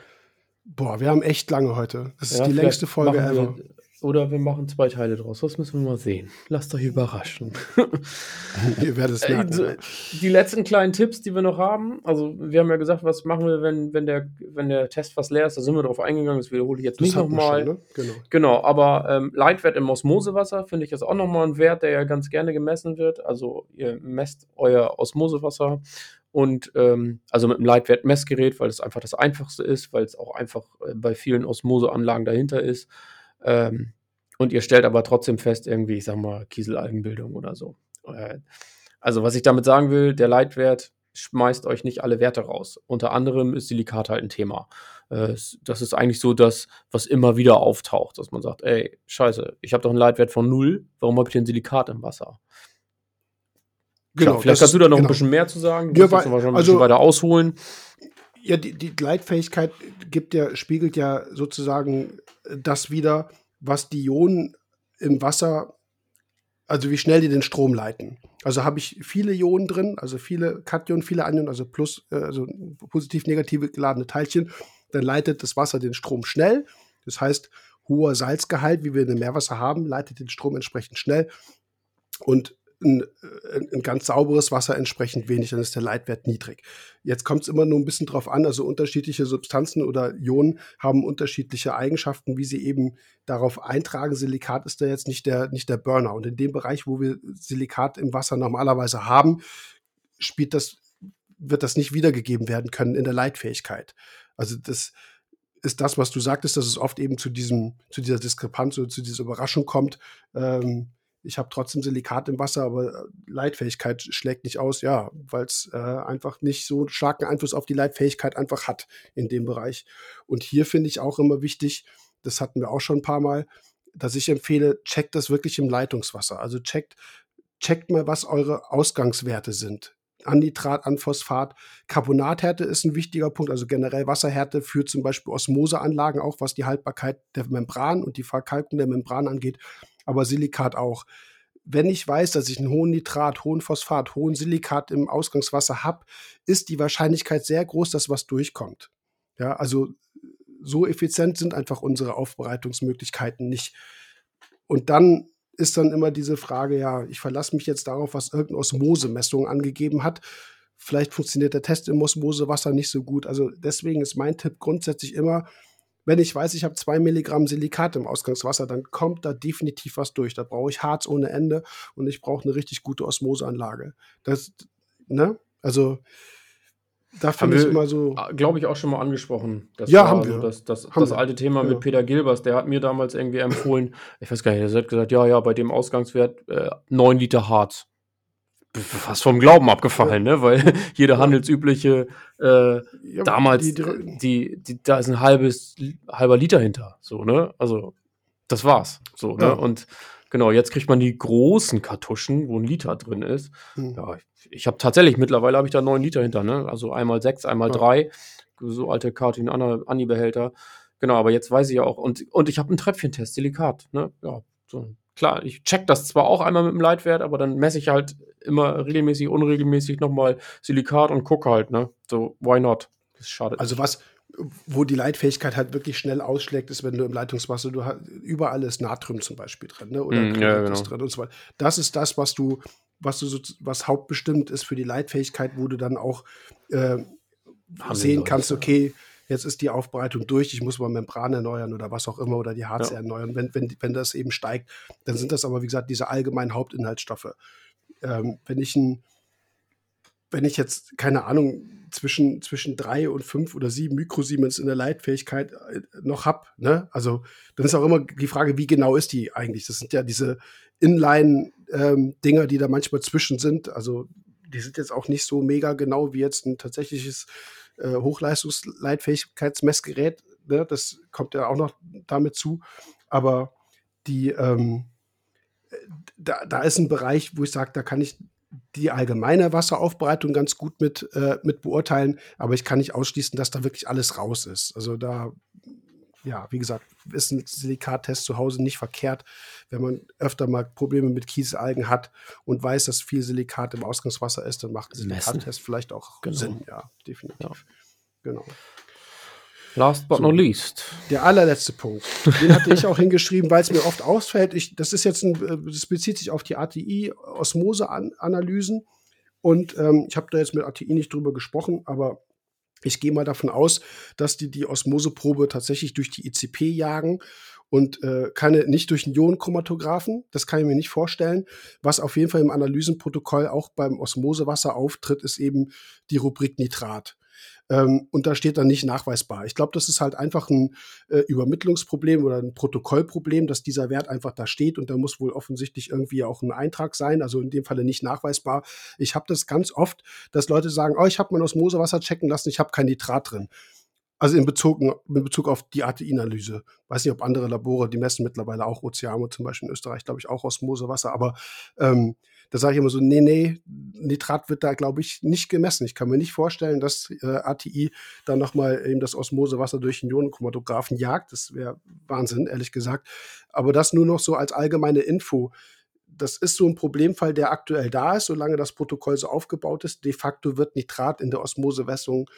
boah, wir haben echt lange heute. Das ist ja, die längste Folge ever. Wir, Oder wir machen zwei Teile draus. Das müssen wir mal sehen. Lasst euch überraschen. Ihr werdet es merken. Äh, die letzten kleinen Tipps, die wir noch haben. Also, wir haben ja gesagt, was machen wir, wenn, wenn, der, wenn der Test fast leer ist. Da sind wir darauf eingegangen. Das wiederhole ich jetzt das nicht nochmal. Ne? Genau. genau, aber ähm, Leitwert im Osmosewasser finde ich ist auch nochmal ein Wert, der ja ganz gerne gemessen wird. Also, ihr messt euer Osmosewasser und ähm, also mit einem Leitwert-Messgerät, weil es einfach das einfachste ist, weil es auch einfach äh, bei vielen Osmoseanlagen dahinter ist. Ähm, und ihr stellt aber trotzdem fest, irgendwie, ich sag mal, Kieselalgenbildung oder so. Äh, also, was ich damit sagen will, der Leitwert schmeißt euch nicht alle Werte raus. Unter anderem ist Silikat halt ein Thema. Äh, das ist eigentlich so das, was immer wieder auftaucht, dass man sagt, ey, scheiße, ich habe doch einen Leitwert von null, warum habe ich denn Silikat im Wasser? Genau, Klar, vielleicht kannst du da noch genau. ein bisschen mehr zu sagen. Du ja, weil, schon ein also, bisschen weiter ausholen. Ja, die, die Gleitfähigkeit gibt ja, spiegelt ja sozusagen das wieder, was die Ionen im Wasser, also wie schnell die den Strom leiten. Also habe ich viele Ionen drin, also viele Kationen, viele Anionen, also plus, äh, also positiv, negative geladene Teilchen, dann leitet das Wasser den Strom schnell. Das heißt, hoher Salzgehalt, wie wir in dem Meerwasser haben, leitet den Strom entsprechend schnell. Und ein, äh, ein, ganz sauberes Wasser entsprechend wenig, dann ist der Leitwert niedrig. Jetzt kommt es immer nur ein bisschen drauf an, also unterschiedliche Substanzen oder Ionen haben unterschiedliche Eigenschaften, wie sie eben darauf eintragen. Silikat ist da jetzt nicht der, nicht der Burner. Und in dem Bereich, wo wir Silikat im Wasser normalerweise haben, spielt das, wird das nicht wiedergegeben werden können in der Leitfähigkeit. Also das ist das, was du sagtest, dass es oft eben zu diesem, zu dieser Diskrepanz oder zu dieser Überraschung kommt. Ähm, ich habe trotzdem Silikat im Wasser, aber äh, Leitfähigkeit schlägt nicht aus, ja, weil es äh, einfach nicht so starken Einfluss auf die Leitfähigkeit einfach hat in dem Bereich. Und hier finde ich auch immer wichtig, das hatten wir auch schon ein paar Mal, dass ich empfehle, checkt das wirklich im Leitungswasser. Also checkt, checkt mal, was eure Ausgangswerte sind. Annitrat, an Phosphat. Carbonathärte ist ein wichtiger Punkt, also generell Wasserhärte für zum Beispiel Osmoseanlagen, auch was die Haltbarkeit der Membran und die Verkalkung der Membran angeht aber Silikat auch. Wenn ich weiß, dass ich einen hohen Nitrat, hohen Phosphat, hohen Silikat im Ausgangswasser habe, ist die Wahrscheinlichkeit sehr groß, dass was durchkommt. Ja, also so effizient sind einfach unsere Aufbereitungsmöglichkeiten nicht. Und dann ist dann immer diese Frage, ja, ich verlasse mich jetzt darauf, was irgendeine Osmosemessung angegeben hat. Vielleicht funktioniert der Test im Osmosewasser nicht so gut. Also deswegen ist mein Tipp grundsätzlich immer, wenn ich weiß, ich habe zwei Milligramm Silikat im Ausgangswasser, dann kommt da definitiv was durch. Da brauche ich Harz ohne Ende und ich brauche eine richtig gute Osmoseanlage. Das, ne? Also, da finde ich immer so. Glaube ich auch schon mal angesprochen. Das ja, haben wir. Das, das, das wir. alte Thema ja. mit Peter Gilbers, der hat mir damals irgendwie empfohlen, ich weiß gar nicht, er hat gesagt, ja, ja, bei dem Ausgangswert äh, 9 Liter Harz fast vom Glauben abgefallen, ne? Weil jede handelsübliche äh, ja, damals, die, die, die, da ist ein halbes, halber Liter hinter. So, ne? Also, das war's. So, ne? Ja. Und genau, jetzt kriegt man die großen Kartuschen, wo ein Liter drin ist. Hm. Ja, ich, ich habe tatsächlich, mittlerweile habe ich da neun Liter hinter, ne? Also einmal sechs, einmal ja. drei. So alte Kartin Anni-Behälter. Genau, aber jetzt weiß ich ja auch. Und, und ich habe einen Tröpfchentest, Silikat, ne? Ja, so klar, ich check das zwar auch einmal mit dem Leitwert, aber dann messe ich halt immer regelmäßig, unregelmäßig nochmal Silikat und gucke halt, ne? So, why not? Das schadet. Also was, wo die Leitfähigkeit halt wirklich schnell ausschlägt, ist, wenn du im Leitungswasser, du hast, überall ist Natrium zum Beispiel drin, ne? Oder mm, ja, genau. drin und so weiter. Das ist das, was du, was du so, was hauptbestimmt ist für die Leitfähigkeit, wo du dann auch äh, sehen kannst, okay, jetzt ist die Aufbereitung durch, ich muss mal Membran erneuern oder was auch immer oder die Harze ja. erneuern. Wenn, wenn, wenn das eben steigt, dann sind das aber, wie gesagt, diese allgemeinen Hauptinhaltsstoffe. Ähm, wenn ich ein, wenn ich jetzt, keine Ahnung, zwischen, zwischen drei und fünf oder sieben Mikrosiemens in der Leitfähigkeit äh, noch habe, ne? Also, dann ist auch immer die Frage, wie genau ist die eigentlich? Das sind ja diese Inline-Dinger, ähm, die da manchmal zwischen sind. Also, die sind jetzt auch nicht so mega genau wie jetzt ein tatsächliches äh, Hochleistungsleitfähigkeitsmessgerät. Ne? Das kommt ja auch noch damit zu. Aber die, ähm, da, da ist ein Bereich, wo ich sage, da kann ich die allgemeine Wasseraufbereitung ganz gut mit, äh, mit beurteilen, aber ich kann nicht ausschließen, dass da wirklich alles raus ist. Also da ja, wie gesagt, ist ein Silikattest zu Hause nicht verkehrt, wenn man öfter mal Probleme mit Kieselalgen hat und weiß, dass viel Silikat im Ausgangswasser ist, dann macht ein Silikattest vielleicht auch genau. Sinn. Ja, definitiv. Ja. Genau. Last but so, not least. Der allerletzte Punkt. Den hatte ich auch hingeschrieben, weil es mir oft ausfällt. Ich, das ist jetzt ein, äh, das bezieht sich auf die ATI-Osmose-Analysen. Und ähm, ich habe da jetzt mit ATI nicht drüber gesprochen, aber ich gehe mal davon aus, dass die die Osmoseprobe tatsächlich durch die ICP jagen und äh, keine nicht durch einen Ionenchromatographen. Das kann ich mir nicht vorstellen. Was auf jeden Fall im Analysenprotokoll auch beim Osmosewasser auftritt, ist eben die Rubrik Nitrat. Ähm, und da steht dann nicht nachweisbar. Ich glaube, das ist halt einfach ein äh, Übermittlungsproblem oder ein Protokollproblem, dass dieser Wert einfach da steht und da muss wohl offensichtlich irgendwie auch ein Eintrag sein, also in dem Falle nicht nachweisbar. Ich habe das ganz oft, dass Leute sagen, oh, ich habe mein Osmosewasser checken lassen, ich habe kein Nitrat drin. Also in Bezug, in Bezug auf die ATI-Analyse. Weiß nicht, ob andere Labore, die messen mittlerweile auch Ozeano, zum Beispiel in Österreich, glaube ich, auch Osmosewasser, aber ähm, da sage ich immer so, nee, nee, Nitrat wird da, glaube ich, nicht gemessen. Ich kann mir nicht vorstellen, dass äh, ATI dann nochmal eben das Osmosewasser durch einen Ionenchromatographen jagt. Das wäre Wahnsinn, ehrlich gesagt. Aber das nur noch so als allgemeine Info. Das ist so ein Problemfall, der aktuell da ist, solange das Protokoll so aufgebaut ist. De facto wird Nitrat in der Osmosewässerung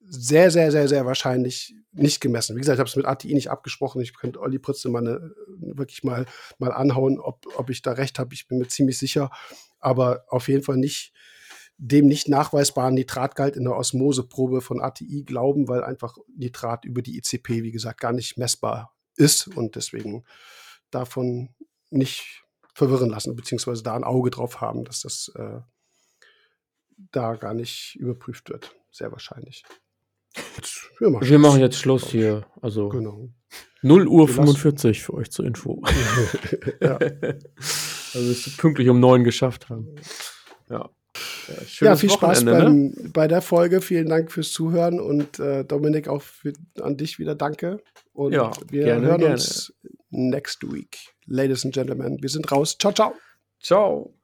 sehr, sehr, sehr, sehr wahrscheinlich nicht gemessen. Wie gesagt, ich habe es mit ATI nicht abgesprochen. Ich könnte Olli Pritze mal eine, wirklich mal, mal anhauen, ob, ob ich da recht habe. Ich bin mir ziemlich sicher. Aber auf jeden Fall nicht dem nicht nachweisbaren Nitratgehalt in der Osmoseprobe von ATI glauben, weil einfach Nitrat über die ICP, wie gesagt, gar nicht messbar ist und deswegen davon nicht verwirren lassen, beziehungsweise da ein Auge drauf haben, dass das äh, da gar nicht überprüft wird. Sehr wahrscheinlich. Jetzt, wir, machen, wir machen jetzt Schluss hier. Also genau. 0 Uhr 45 für euch zur Info. ja. Also es pünktlich um 9 geschafft haben. Ja. Ja, ja viel Spaß beim, ne? bei der Folge. Vielen Dank fürs Zuhören und äh, Dominik auch für, an dich wieder danke. Und ja, wir gerne, hören gerne. uns next week. Ladies and Gentlemen, wir sind raus. Ciao, ciao. Ciao.